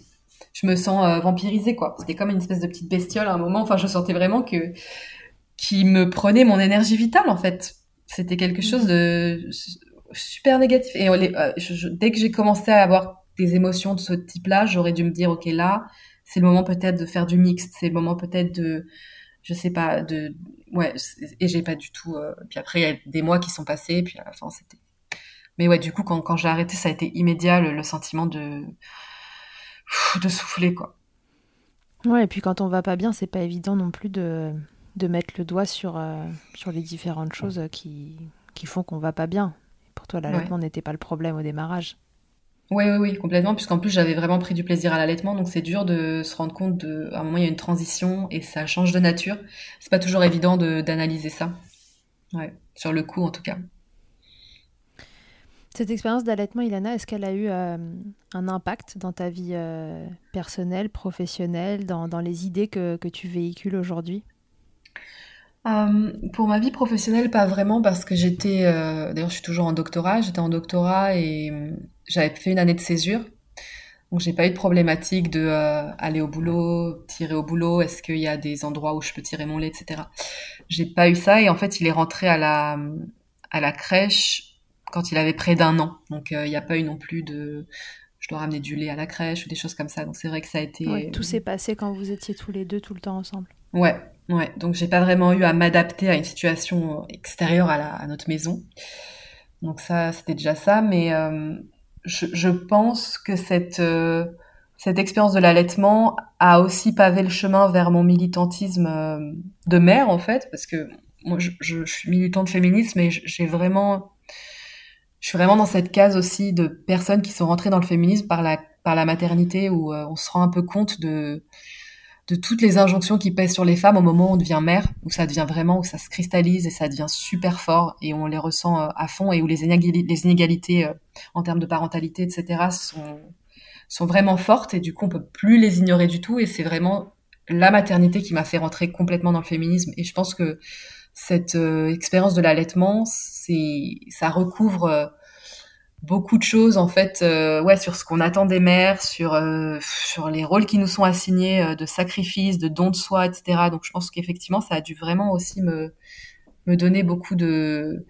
je me sens euh, vampirisée quoi. C'était comme une espèce de petite bestiole à un moment. Enfin je sentais vraiment que qui me prenait mon énergie vitale en fait. C'était quelque chose de super négatif. Et dès que j'ai commencé à avoir des émotions de ce type-là j'aurais dû me dire ok là c'est le moment peut-être de faire du mixte. C'est le moment peut-être de je sais pas de ouais et j'ai pas du tout euh, puis après il y a des mois qui sont passés puis à c'était. Mais ouais du coup quand j'ai arrêté ça a été immédiat le, sentiment de de souffler quoi ouais et puis quand on va pas bien c'est pas évident non plus de de mettre le doigt sur euh, sur les différentes choses qui qui font qu'on va pas bien pour toi l'allaitement n'était pas le problème au démarrage oui, oui, oui, complètement, puisqu'en plus j'avais vraiment pris du plaisir à l'allaitement, donc c'est dur de se rendre compte de, à un moment il y a une transition et ça change de nature. C'est pas toujours évident d'analyser ça. Ouais, sur le coup en tout cas. Cette expérience d'allaitement, Ilana, est-ce qu'elle a eu euh, un impact dans ta vie euh, personnelle, professionnelle, dans, les idées que, que tu véhicules aujourd'hui? Euh, pour ma vie professionnelle, pas vraiment parce que j'étais, d'ailleurs, je suis toujours en doctorat. J'étais en doctorat et j'avais fait une année de césure, donc j'ai pas eu de problématique de aller au boulot, tirer au boulot. Est-ce qu'il y a des endroits où je peux tirer mon lait, etc. J'ai pas eu ça et en fait, il est rentré à la à la crèche quand il avait près d'un an. Donc il n'y a pas eu non plus de je dois ramener du lait à la crèche ou des choses comme ça. Donc c'est vrai que ça a été. tout s'est passé quand vous étiez tous les deux tout le temps ensemble. Ouais, ouais. Donc j'ai pas vraiment eu à m'adapter à une situation extérieure à, la, à notre maison. Donc ça, c'était déjà ça. Mais euh, je, je, pense que cette euh, cette expérience de l'allaitement a aussi pavé le chemin vers mon militantisme euh, de mère en fait, parce que moi je, je, je suis militante féministe, mais j'ai vraiment je suis vraiment dans cette case aussi de personnes qui sont rentrées dans le féminisme par la par la maternité où euh, on se rend un peu compte de de toutes les injonctions qui pèsent sur les femmes au moment où on devient mère, où ça devient vraiment, où ça se cristallise et ça devient super fort et on les ressent euh, à fond et où les, inégalités, les inégalités euh, en termes de parentalité, etc. sont sont vraiment fortes et du coup on peut plus les ignorer du tout et c'est vraiment la maternité qui m'a fait rentrer complètement dans le féminisme et je pense que cette expérience de l'allaitement, c'est ça recouvre beaucoup de choses en fait euh, ouais sur ce qu'on attend des mères sur euh, sur les rôles qui nous sont assignés euh, de sacrifice de don de soi etc donc je pense qu'effectivement ça a dû vraiment aussi me me donner beaucoup de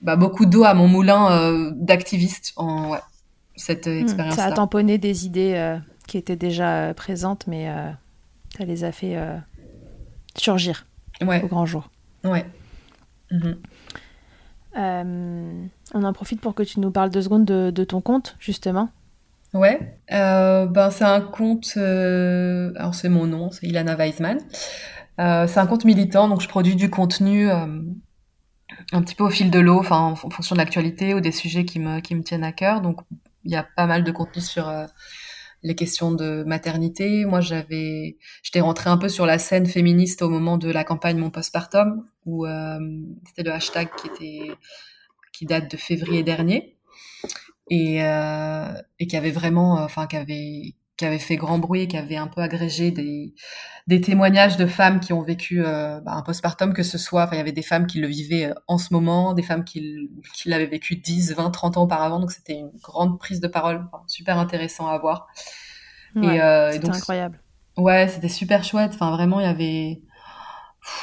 bah, beaucoup d'eau à mon moulin d'activiste en ouais, cette expérience hmm, ça a tamponné des idées qui étaient déjà présentes mais ça les a fait surgir ouais. au grand jour ouais mmh. Euh, on en profite pour que tu nous parles deux secondes de, ton compte, justement. Ouais, euh, ben c'est un compte, euh, alors c'est mon nom, c'est Ilana Weisman. c'est un compte militant, donc je produis du contenu un petit peu au fil de l'eau, enfin en, fonction de l'actualité ou des sujets qui me, qui me tiennent à cœur. Donc il y a pas mal de contenu sur les questions de maternité. Moi, j'avais, j'étais rentrée un peu sur la scène féministe au moment de la campagne Mon Postpartum, où euh, c'était le hashtag qui était, qui date de février dernier, et, euh, et qui avait vraiment, enfin, qui avait, qui avait fait grand bruit, qui avait un peu agrégé des, des témoignages de femmes qui ont vécu euh, bah, un postpartum, que ce soit, enfin, il y avait des femmes qui le vivaient euh, en ce moment, des femmes qui, qui l'avaient vécu 10, 20, 30 ans auparavant, donc c'était une grande prise de parole, super intéressant à voir. et, euh, c'était incroyable. Ouais, c'était super chouette, enfin vraiment, il y avait...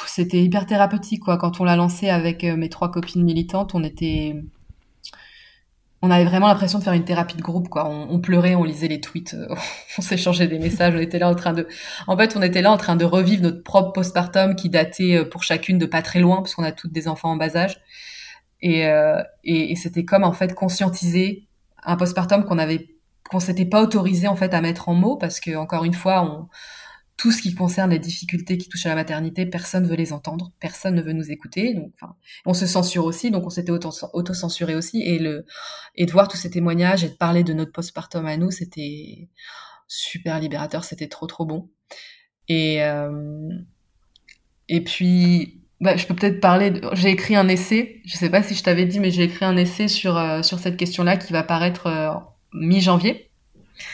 C'était hyper thérapeutique, quoi. Quand on l'a lancé avec euh, mes trois copines militantes, on était on avait vraiment l'impression de faire une thérapie de groupe, quoi. On, pleurait, on lisait les tweets, euh, on s'échangeait des messages, on était là en train de, en fait, on était là en train de revivre notre propre postpartum qui datait euh, pour chacune de pas très loin, parce qu'on a toutes des enfants en bas âge. Et, euh, et, et c'était comme en fait conscientiser un postpartum qu'on avait, qu'on s'était pas autorisé en fait à mettre en mots, parce que encore une fois, on, tout ce qui concerne les difficultés qui touchent à la maternité, personne ne veut les entendre, personne ne veut nous écouter. Donc, enfin, on se censure aussi, donc on s'était auto-censuré aussi. Et, le, et de voir tous ces témoignages et de parler de notre postpartum à nous, c'était super libérateur, c'était trop trop bon. Et, euh, et puis, bah, je peux peut-être parler. De... J'ai écrit un essai. Je sais pas si je t'avais dit, mais j'ai écrit un essai sur euh, sur cette question-là qui va paraître euh, mi-janvier.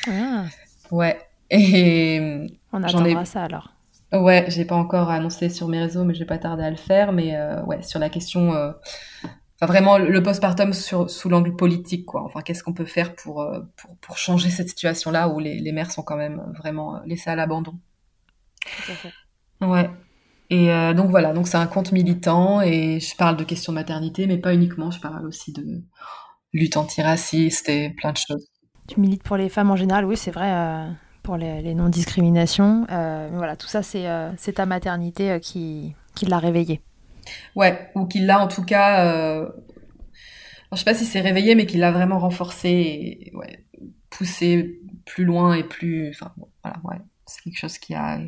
Ah. Ouais. Et on attendra ça alors. Ouais, j'ai pas encore annoncé sur mes réseaux, mais je vais pas tarder à le faire. Mais euh, ouais, sur la question, euh, enfin vraiment le postpartum sur, sous l'angle politique, quoi. Enfin, qu'est-ce qu'on peut faire pour, euh, pour, pour changer cette situation-là où les, les mères sont quand même vraiment laissées à l'abandon. Ouais. Et donc voilà, donc c'est un compte militant et je parle de questions de maternité, mais pas uniquement. Je parle aussi de lutte antiraciste et plein de choses. Tu milites pour les femmes en général, oui, c'est vrai pour les, non-discriminations. Euh, voilà, tout ça, c'est euh, ta maternité euh, qui, qui l'a réveillé. Ouais, ou qui l'a en tout cas. je sais pas si c'est réveillé, mais qui l'a vraiment renforcé et ouais, poussé plus loin et plus. Enfin, voilà, ouais, c'est quelque chose qui a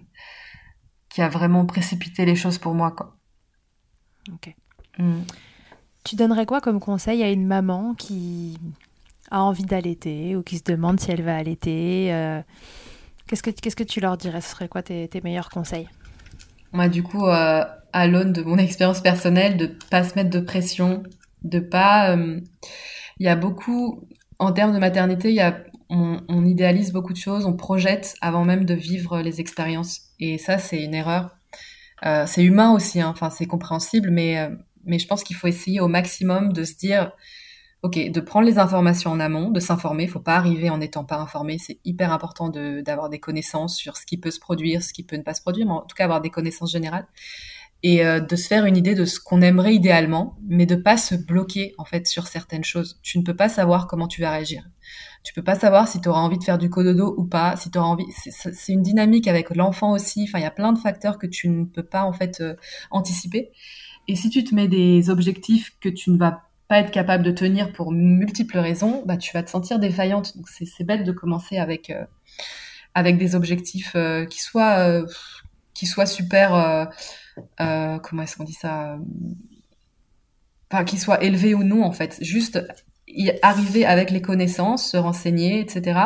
qui a vraiment précipité les choses pour moi, quoi. Ok. Mm. Tu donnerais quoi comme conseil à une maman qui a envie d'allaiter ou qui se demande si elle va allaiter Qu'est-ce que, qu'est-ce que tu leur dirais? Ce serait quoi tes, meilleurs conseils? Moi, du coup, euh, à l'aune de mon expérience personnelle, de pas se mettre de pression, de pas. Euh, il y a beaucoup, en termes de maternité, y a, on, idéalise beaucoup de choses, on projette avant même de vivre les expériences. Et ça, c'est une erreur. Euh, c'est humain aussi, hein. enfin, c'est compréhensible, mais, mais je pense qu'il faut essayer au maximum de se dire ok, de prendre les informations en amont, de s'informer. Il faut pas arriver en n'étant pas informé. C'est hyper important d'avoir des connaissances sur ce qui peut se produire, ce qui peut ne pas se produire, mais en tout cas avoir des connaissances générales. et euh, de se faire une idée de ce qu'on aimerait idéalement, mais de pas se bloquer en fait sur certaines choses. Tu ne peux pas savoir comment tu vas réagir. Tu peux pas savoir si tu auras envie de faire du cododo ou pas, si tu envie. C'est une dynamique avec l'enfant aussi. Enfin, il y a plein de facteurs que tu ne peux pas en fait euh, anticiper. Et si tu te mets des objectifs que tu ne vas pas être capable de tenir pour multiples raisons, bah tu vas te sentir défaillante. Donc c'est bête de commencer avec euh, avec des objectifs qui soient qui soient super euh, comment est-ce qu'on dit ça Enfin, qu'il soit élevé ou non, en fait. Juste arriver avec les connaissances, se renseigner, etc.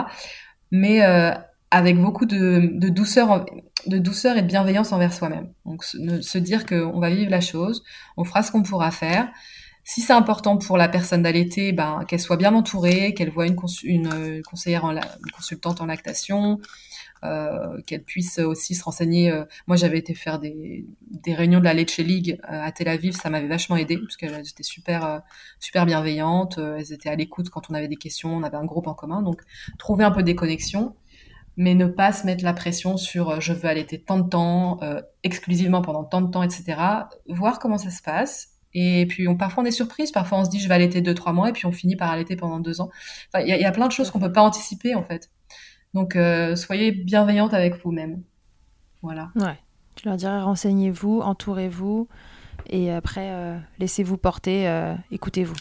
Mais euh, avec beaucoup de, de, douceur, de douceur et de bienveillance envers soi-même. Donc, se, se dire qu'on va vivre la chose, on fera ce qu'on pourra faire. Si c'est important pour la personne d'allaiter, ben, qu'elle soit bien entourée, qu'elle voit une, une, conseillère, une consultante en lactation, euh, qu'elle puisse aussi se renseigner. Euh, moi, j'avais été faire des, des réunions de la Leche League euh, à Tel Aviv, ça m'avait vachement aidé parce qu'elles étaient super super bienveillantes, elles étaient à l'écoute quand on avait des questions, on avait un groupe en commun, donc trouver un peu des connexions mais ne pas se mettre la pression sur je veux allaiter tant de temps, exclusivement pendant tant de temps, etc. Voir comment ça se passe. Et puis on, parfois on est surprise, parfois on se dit je vais allaiter deux trois mois et puis on finit par allaiter pendant deux ans. Il y, a, y, a, plein de choses qu'on peut pas anticiper en fait. Donc, euh, soyez bienveillante avec vous-même. Voilà. Ouais. Je leur dirais renseignez-vous, entourez-vous et après euh, laissez-vous porter, euh, écoutez-vous.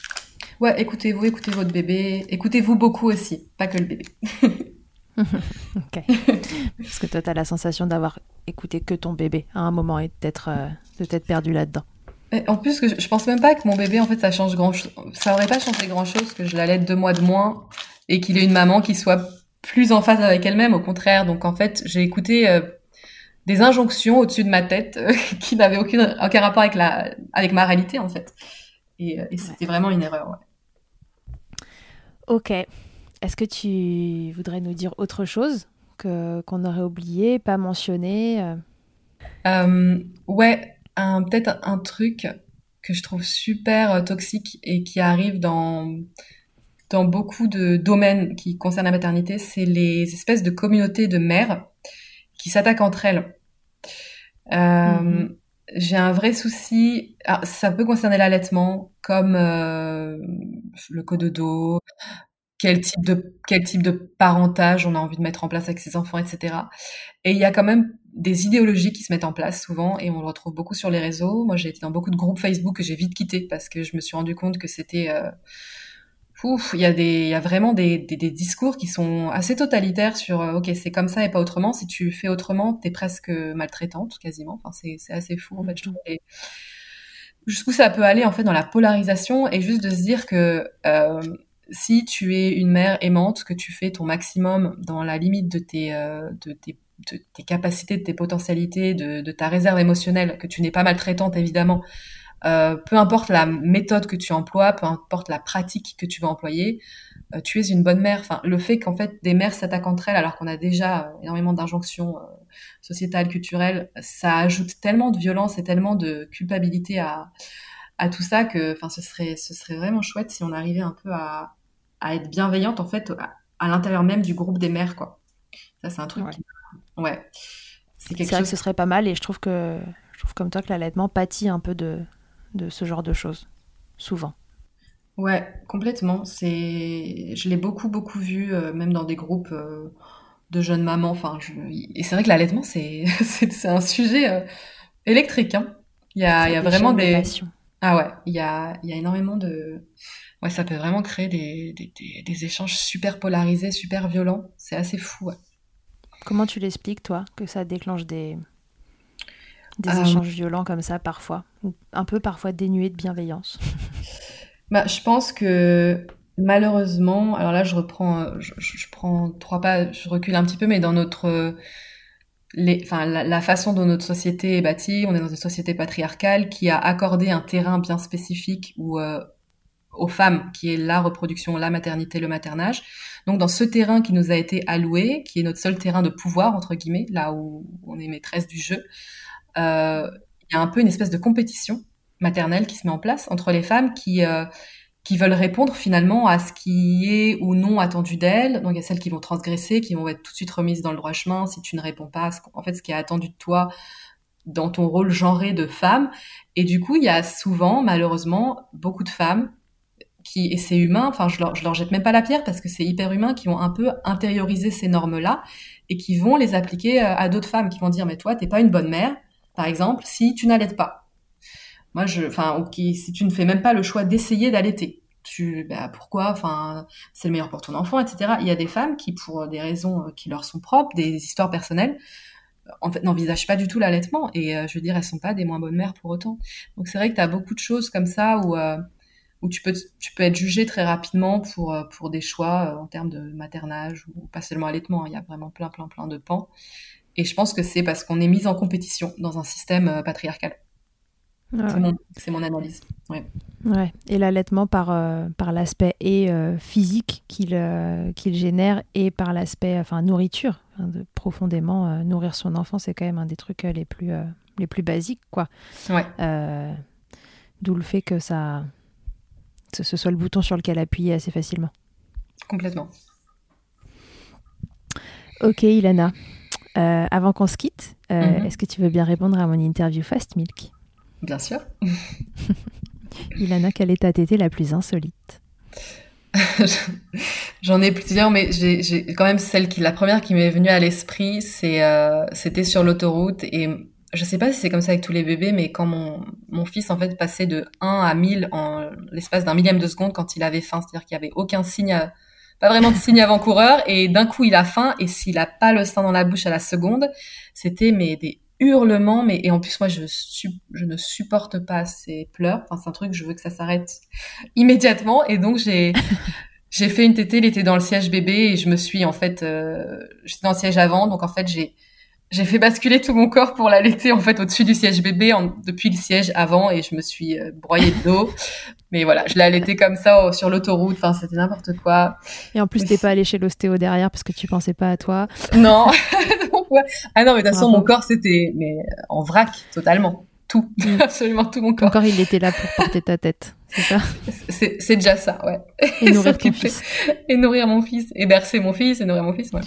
Ouais, écoutez-vous, écoutez votre bébé, écoutez-vous beaucoup aussi, pas que le bébé. ok. Parce que toi, tu as la sensation d'avoir écouté que ton bébé à un moment et d'être de t'être perdu là-dedans. En plus, que je, je, pense même pas que mon bébé, en fait, ça change grand chose. Ça aurait pas changé grand chose que je l'allais deux mois de moins et qu'il ait une maman qui soit plus en phase avec elle-même, au contraire. Donc en fait, j'ai écouté euh, des injonctions au-dessus de ma tête euh, qui n'avaient aucune, aucun rapport avec, la, avec ma réalité en fait. Et, euh, et c'était vraiment une erreur. Ouais. Ok. Est-ce que tu voudrais nous dire autre chose que qu'on aurait oublié, pas mentionné Ouais, peut-être un truc que je trouve super toxique et qui arrive dans dans beaucoup de domaines qui concernent la maternité, c'est les espèces de communautés de mères qui s'attaquent entre elles. Euh, mm-hmm. J'ai un vrai souci. ça peut concerner l'allaitement, comme euh, le cododo, quel type de quel type de parentage on a envie de mettre en place avec ses enfants, etc. Et il y a quand même des idéologies qui se mettent en place souvent et on le retrouve beaucoup sur les réseaux. Moi, j'ai été dans beaucoup de groupes Facebook que j'ai vite quitté parce que je me suis rendu compte que c'était euh, il y a des, il y a vraiment des, des, discours qui sont assez totalitaires sur, euh, ok, c'est comme ça et pas autrement. Si tu fais autrement, t'es presque maltraitante, quasiment. Enfin, c'est, c'est assez fou, en fait, je trouve. Jusqu'où ça peut aller, en fait, dans la polarisation et juste de se dire que, euh, si tu es une mère aimante, que tu fais ton maximum dans la limite de tes, euh, de tes de tes capacités, de tes potentialités, de, de ta réserve émotionnelle, que tu n'es pas maltraitante évidemment, euh, peu importe la méthode que tu emploies, peu importe la pratique que tu vas employer, euh, tu es une bonne mère. Enfin, le fait qu'en fait des mères s'attaquent entre elles alors qu'on a déjà euh, énormément d'injonctions sociétales, culturelles, ça ajoute tellement de violence et tellement de culpabilité à, à tout ça que, enfin, ce serait, ce serait vraiment chouette si on arrivait un peu à, à être bienveillante en fait à, l'intérieur même du groupe des mères, quoi. Ça, c'est un truc. Ouais. Qui... ouais. C'est quelque chose. Vrai que ce serait pas mal et je trouve que je trouve comme toi que l'allaitement pâtit un peu de de ce genre de choses, souvent. Ouais, complètement. C'est, je l'ai beaucoup beaucoup vu, euh, même dans des groupes euh, de jeunes mamans. Enfin, et c'est vrai que l'allaitement c'est c'est un sujet euh, électrique. Hein. Il y a il y a vraiment des ah ouais, il y a il y a énormément de ouais, ça peut vraiment créer des des, des, échanges super polarisés, super violents. C'est assez fou. Comment tu l'expliques toi que ça déclenche des des euh, échanges violents comme ça parfois, ou un peu parfois dénués de bienveillance? bah, je pense que malheureusement, alors là je reprends, je, je, prends trois pas, je recule un petit peu, mais dans notre, les, enfin la, la, façon dont notre société est bâtie, on est dans une société patriarcale qui a accordé un terrain bien spécifique ou euh, aux femmes, qui est la reproduction, la maternité, le maternage. Donc dans ce terrain qui nous a été alloué, qui est notre seul terrain de pouvoir entre guillemets, là où on est maîtresse du jeu, euh, il y a un peu une espèce de compétition maternelle qui se met en place entre les femmes qui euh, qui veulent répondre finalement à ce qui est ou non attendu d'elles. Donc il y a celles qui vont transgresser, qui vont être tout de suite remises dans le droit chemin si tu ne réponds pas à en fait ce qui est attendu de toi dans ton rôle genré de femme. Et du coup, il y a souvent, malheureusement, beaucoup de femmes et c'est humain, enfin, je leur, leur jette même pas la pierre parce que c'est hyper humain, qui vont un peu intérioriser ces normes-là et qui vont les appliquer euh, à d'autres femmes qui vont dire, mais toi, t'es pas une bonne mère, par exemple, si tu n'allaites pas. Moi, je, enfin, ok, si tu ne fais même pas le choix d'essayer d'allaiter. Tu, bah, pourquoi, enfin, c'est le meilleur pour ton enfant, etc. Il y a des femmes qui, pour des raisons euh, qui leur sont propres, des histoires personnelles, en fait, n'envisagent pas du tout l'allaitement. Et euh, je veux dire, elles sont pas des moins bonnes mères pour autant. Donc c'est vrai que tu as beaucoup de choses comme ça où, où tu peux, tu peux être jugé très rapidement pour, euh, pour des choix en termes de maternage ou pas seulement allaitement. Hein. Il y a vraiment plein, plein, plein de pans. Et je pense que c'est parce qu'on est mis en compétition dans un système patriarcal. c'est mon, analyse. Ouais. Ouais. Et l'allaitement par, par l'aspect et physique qu'il qu'il génère et par l'aspect enfin nourriture de profondément euh, nourrir son enfant, c'est quand même un des trucs euh, les plus, euh, les plus basiques, quoi. D'où le fait que ça, ce soit le bouton sur lequel appuyer assez facilement. Complètement. Ok, Ilana. avant qu'on se quitte, mhm. est-ce que tu veux bien répondre à mon interview Fast Milk? Bien sûr. Ilana, quelle est ta tétée la plus insolite? J'en ai plusieurs, mais j'ai quand même celle qui, la première qui m'est venue à l'esprit, euh, c'était sur l'autoroute et je sais pas si c'est comme ça avec tous les bébés, mais quand mon, mon fils en fait passait de 1 à 1000 en l'espace d'un millième de seconde quand il avait faim, c'est-à-dire qu'il y avait aucun signe, pas vraiment de signe avant-coureur, et d'un coup il a faim. Et s'il a pas le sein dans la bouche à la seconde, c'était mais des hurlements, mais et en plus moi je je ne supporte pas ces pleurs. Enfin c'est un truc je veux que ça s'arrête immédiatement. Et donc j'ai j'ai fait une tétée, il était dans le siège bébé. Et je me suis en fait euh, j'étais dans le siège avant. Donc en fait j'ai j'ai fait basculer tout mon corps pour l'allaiter en fait au-dessus du siège bébé en, depuis le siège avant et je me suis euh, broyée de dos. Mais voilà, je l'ai allaité comme ça sur l'autoroute. Enfin, c'était n'importe quoi. Et en plus, t'es pas allé chez l'ostéo derrière parce que tu pensais pas à toi. Non. ah non, mais de toute façon, mon corps c'était mais en vrac totalement tout, mm. absolument tout mon corps. Encore, il était là pour porter ta tête, c'est ça? C'est déjà ça, ouais. Et nourrir ton fils. Et nourrir mon fils, et bercer mon fils, et nourrir mon fils, ouais.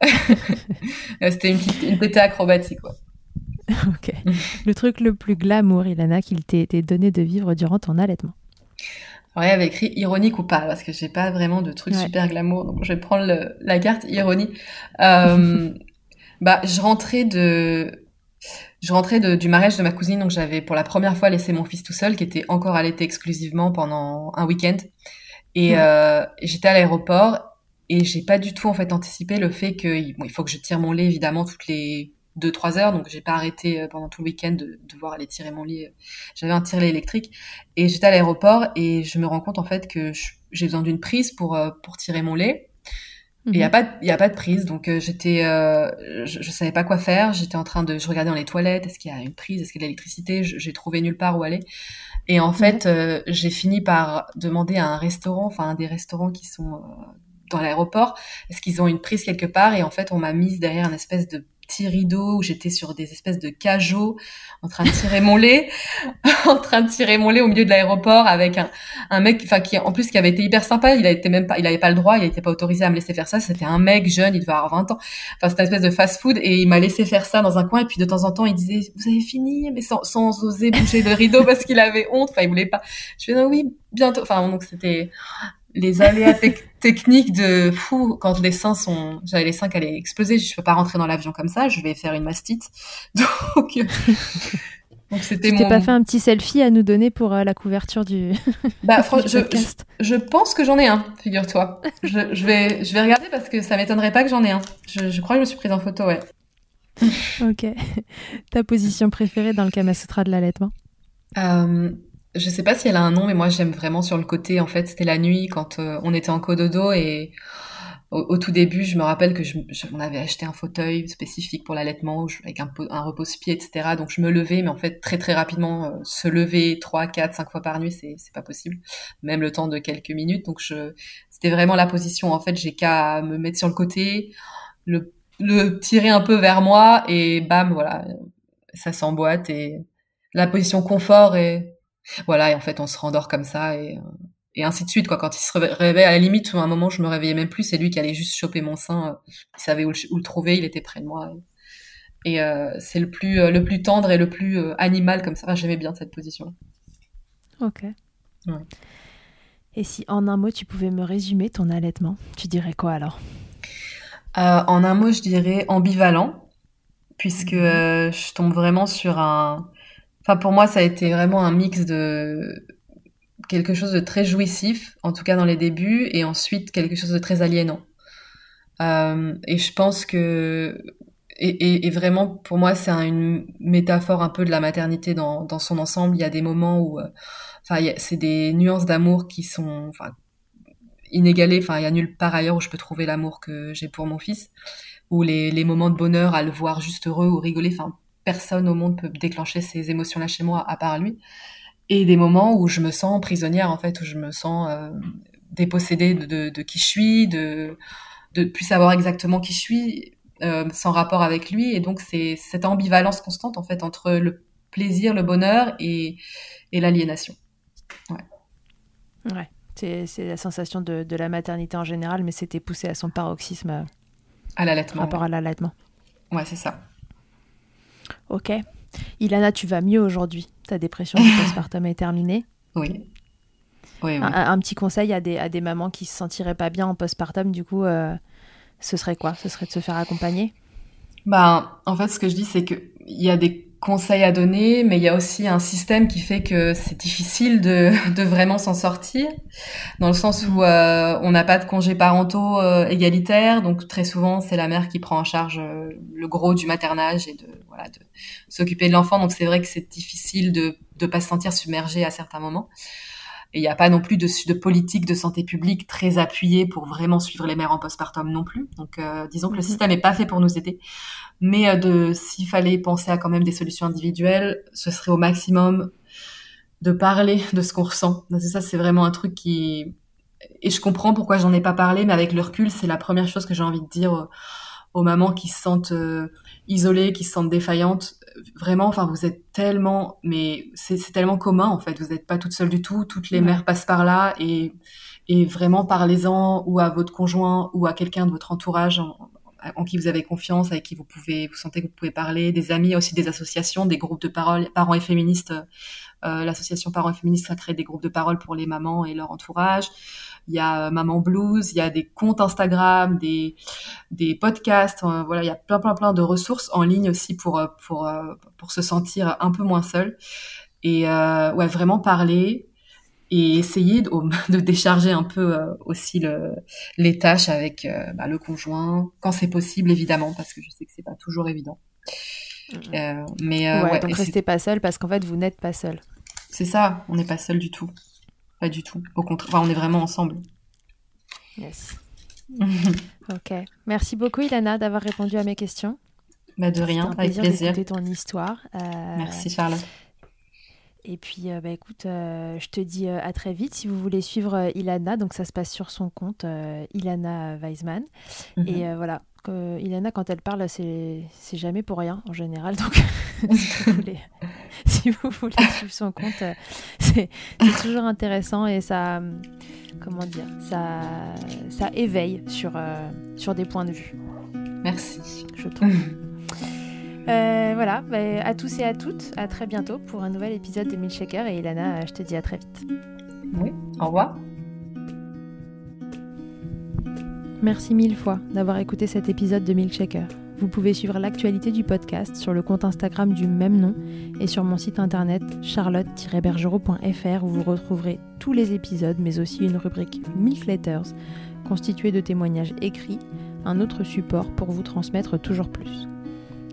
C'était une petite une acrobatique, ouais. Ok. Le truc le plus glamour, Ilana, qu'il t'ait été donné de vivre durant ton allaitement Ouais, avec écrit ironique ou pas, parce que j'ai pas vraiment de trucs super glamour, donc je vais prendre la carte ironie. Euh, bah, je rentrais de je rentrais de, du mariage de ma cousine, donc j'avais pour la première fois laissé mon fils tout seul, qui était encore allaité exclusivement pendant un week-end. Et euh, j'étais à l'aéroport et j'ai pas du tout en fait anticipé le fait que bon, il faut que je tire mon lait évidemment toutes les deux trois heures, donc j'ai pas arrêté euh, pendant tout le week-end de devoir aller tirer mon lait. J'avais un tire-lait électrique et j'étais à l'aéroport et je me rends compte en fait que j'ai besoin d'une prise pour euh, pour tirer mon lait il y a mhm. pas, il y a pas de prise, donc euh, j'étais, euh, je, je, savais pas quoi faire. J'étais en train de, je regardais dans les toilettes, est-ce qu'il y a une prise, est-ce qu'il y a de l'électricité? J'ai trouvé nulle part où aller. Et en fait, euh, j'ai fini par demander à un restaurant, enfin des restaurants qui sont dans l'aéroport, est-ce qu'ils ont une prise quelque part. Et en fait, on m'a mise derrière une espèce de petit rideau où j'étais sur des espèces de cajots en train de tirer mon lait, en train de tirer mon lait au milieu de l'aéroport avec un, un mec, enfin qui en plus qui avait été hyper sympa. Il été même pas, il avait pas le droit, il était pas autorisé à me laisser faire ça. C'était un mec jeune, il devait avoir 20 ans. Enfin c'était une espèce de fast-food et il m'a laissé faire ça dans un coin et puis de temps en temps il disait vous avez fini mais sans, sans oser bouger le rideau parce qu'il avait honte. Enfin il voulait pas. Je fais non oui bientôt. Enfin donc c'était les aléas techniques de fou quand les seins sont j'avais les seins qui allaient exploser je peux pas rentrer dans l'avion comme ça je vais faire une mastite. Donc donc c'était mon... pas fait un petit selfie à nous donner pour euh, la couverture du bah je, je, pense que j'en ai un figure-toi. Je, je, vais je vais regarder parce que ça m'étonnerait pas que j'en ai un. Je, je crois que je me suis prise en photo ouais. Ok. Ta position préférée dans le Kama Sutra de l'allaitement? Euh, je sais pas si elle a un nom, mais moi j'aime vraiment sur le côté. En fait, c'était la nuit quand euh, on était en cododo et au, tout début, je me rappelle que je, on avait acheté un fauteuil spécifique pour l'allaitement avec un, un repose-pied, etc. Donc je me levais, mais en fait très très rapidement, euh, se lever trois, quatre, cinq fois par nuit, c'est c'est pas possible, même le temps de quelques minutes. Donc je, c'était vraiment la position. En fait, j'ai qu'à me mettre sur le côté, le le tirer un peu vers moi et bam, voilà, ça s'emboîte et la position confort est voilà, et en fait, on se rendort comme ça et, euh, et ainsi de suite. Quoi. Quand il se réveille, à la limite, à un moment, je me réveillais même plus. C'est lui qui allait juste choper mon sein. Euh, il savait où le, trouver, il était près de moi. Et c'est le plus le plus tendre et le plus animal comme ça. J'aimais bien cette position. Ok. Et si en un mot tu pouvais me résumer ton allaitement, tu dirais quoi alors? En un mot, je dirais ambivalent puisque euh, je tombe vraiment sur un. Enfin, pour moi, ça a été vraiment un mix de quelque chose de très jouissif, en tout cas dans les débuts, et ensuite quelque chose de très aliénant. Euh, et je pense que et, vraiment pour moi c'est une métaphore un peu de la maternité dans, son ensemble. Il y a des moments où, euh, c'est des nuances d'amour qui sont, inégalées. Enfin, il y a nulle part ailleurs où je peux trouver l'amour que j'ai pour mon fils ou les, moments de bonheur à le voir juste heureux ou rigoler. Personne au monde peut déclencher ces émotions-là chez moi à part lui. Et des moments où je me sens prisonnière, en fait, où je me sens euh, dépossédée de, de, qui je suis, de de plus savoir exactement qui je suis, euh, sans rapport avec lui. Et donc, c'est cette ambivalence constante, en fait, entre le plaisir, le bonheur et, et l'aliénation. Ouais. Ouais. C'est la sensation de, de, la maternité en général, mais c'était poussé à son paroxysme euh, à l'allaitement. Rapport à l'allaitement. Ouais, c'est ça. Ok. Ilana, tu vas mieux aujourd'hui. Ta dépression du postpartum est terminée. Oui. Oui, oui. Un, petit conseil à des, à des mamans qui se sentiraient pas bien en postpartum, du coup, euh, ce serait quoi? Ce serait de se faire accompagner? Bah, en fait, ce que je dis, c'est qu'il y a des conseils à donner, mais il y a aussi un système qui fait que c'est difficile de, de vraiment s'en sortir, dans le sens où euh, on n'a pas de congés parentaux euh, égalitaires, donc très souvent c'est la mère qui prend en charge euh, le gros du maternage et de voilà de s'occuper de l'enfant, donc c'est vrai que c'est difficile de ne pas se sentir submergé à certains moments. Et il n'y a pas non plus de, de, politique de santé publique très appuyée pour vraiment suivre les mères en postpartum non plus. Donc, euh, disons que le mhm. système n'est pas fait pour nous aider. Mais euh, de s'il fallait penser à quand même des solutions individuelles, ce serait au maximum de parler de ce qu'on ressent. Ça, c'est vraiment un truc qui... Et je comprends pourquoi j'en ai pas parlé, mais avec le recul, c'est la première chose que j'ai envie de dire aux, mamans qui se sentent euh, isolées, qui se sentent défaillantes vraiment, enfin, vous êtes tellement, mais c'est tellement commun en fait. Vous n'êtes pas toute seule du tout. Toutes les mères passent par là et, et vraiment parlez-en ou à votre conjoint ou à quelqu'un de votre entourage en, qui vous avez confiance, avec qui vous pouvez, vous sentez que vous pouvez parler, des amis, aussi des associations, des groupes de parole, parents et féministes. Euh, L'association Parents et Féministes a créé des groupes de parole pour les mamans et leur entourage il y a euh, Maman Blues, il y a des comptes Instagram, des, des podcasts, euh, voilà, il y a plein plein plein de ressources en ligne aussi pour euh, pour pour se sentir un peu moins seul et ouais vraiment parler et essayer de, de décharger un peu aussi le, les tâches avec bah, le conjoint quand c'est possible évidemment parce que je sais que c'est pas toujours évident. Euh, mais ouais, donc restez pas seul parce qu'en fait vous n'êtes pas seul. C'est ça, on n'est pas seul du tout. Pas du tout. Au contraire, on est vraiment ensemble. Yes. ok. Merci beaucoup, Ilana, d'avoir répondu à mes questions. Bah de rien, un avec plaisir. d'écouter ton histoire. Euh, Merci, Charlotte. Et puis, euh, bah, écoute, euh, je te dis à très vite. Si vous voulez suivre Ilana, donc ça se passe sur son compte Ilana Weisman. Et mhm. voilà, Ilana, quand elle parle, c'est jamais pour rien en général. Donc, si, vous voulez, si, vous voulez, suivre son compte, euh, c'est toujours intéressant et ça, comment dire, ça, ça éveille sur, euh, sur des points de vue. Merci. Je trouve. Euh, voilà, bah, à tous et à toutes, à très bientôt pour un nouvel épisode de Milkshaker. Et Ilana, je te dis à très vite. Oui, au revoir. Merci mille fois d'avoir écouté cet épisode de Milkshaker. Vous pouvez suivre l'actualité du podcast sur le compte Instagram du même nom et sur mon site internet charlotte-bergerot.fr où vous retrouverez tous les épisodes mais aussi une rubrique Milk Letters constituée de témoignages écrits, un autre support pour vous transmettre toujours plus.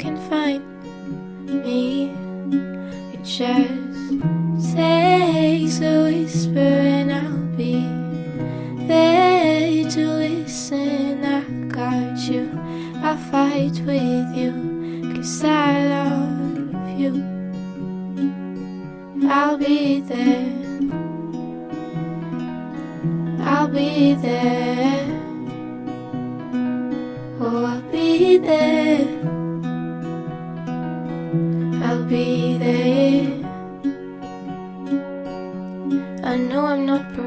can find me. It just takes a whisper, and I'll be there to listen. I got you, I'll fight with you, cause I love you. I'll be there. I'll be there. Oh, I'll be there.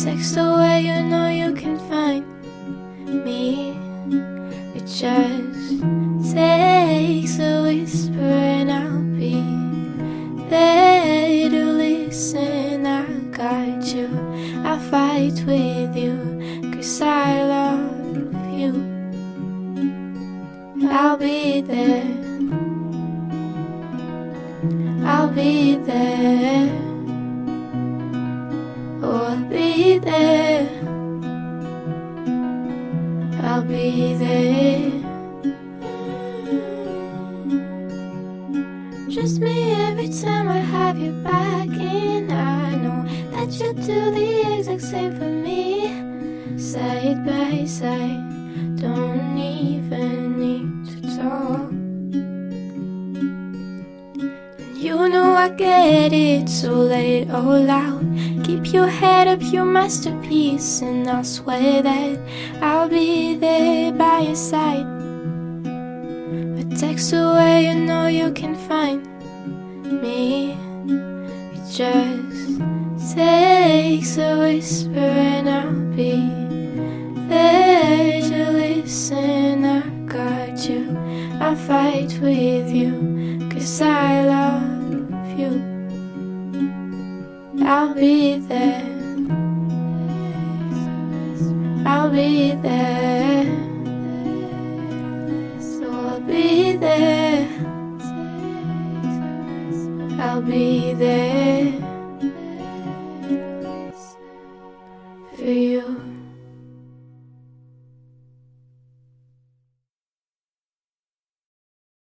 Text away, you know you can find me. It just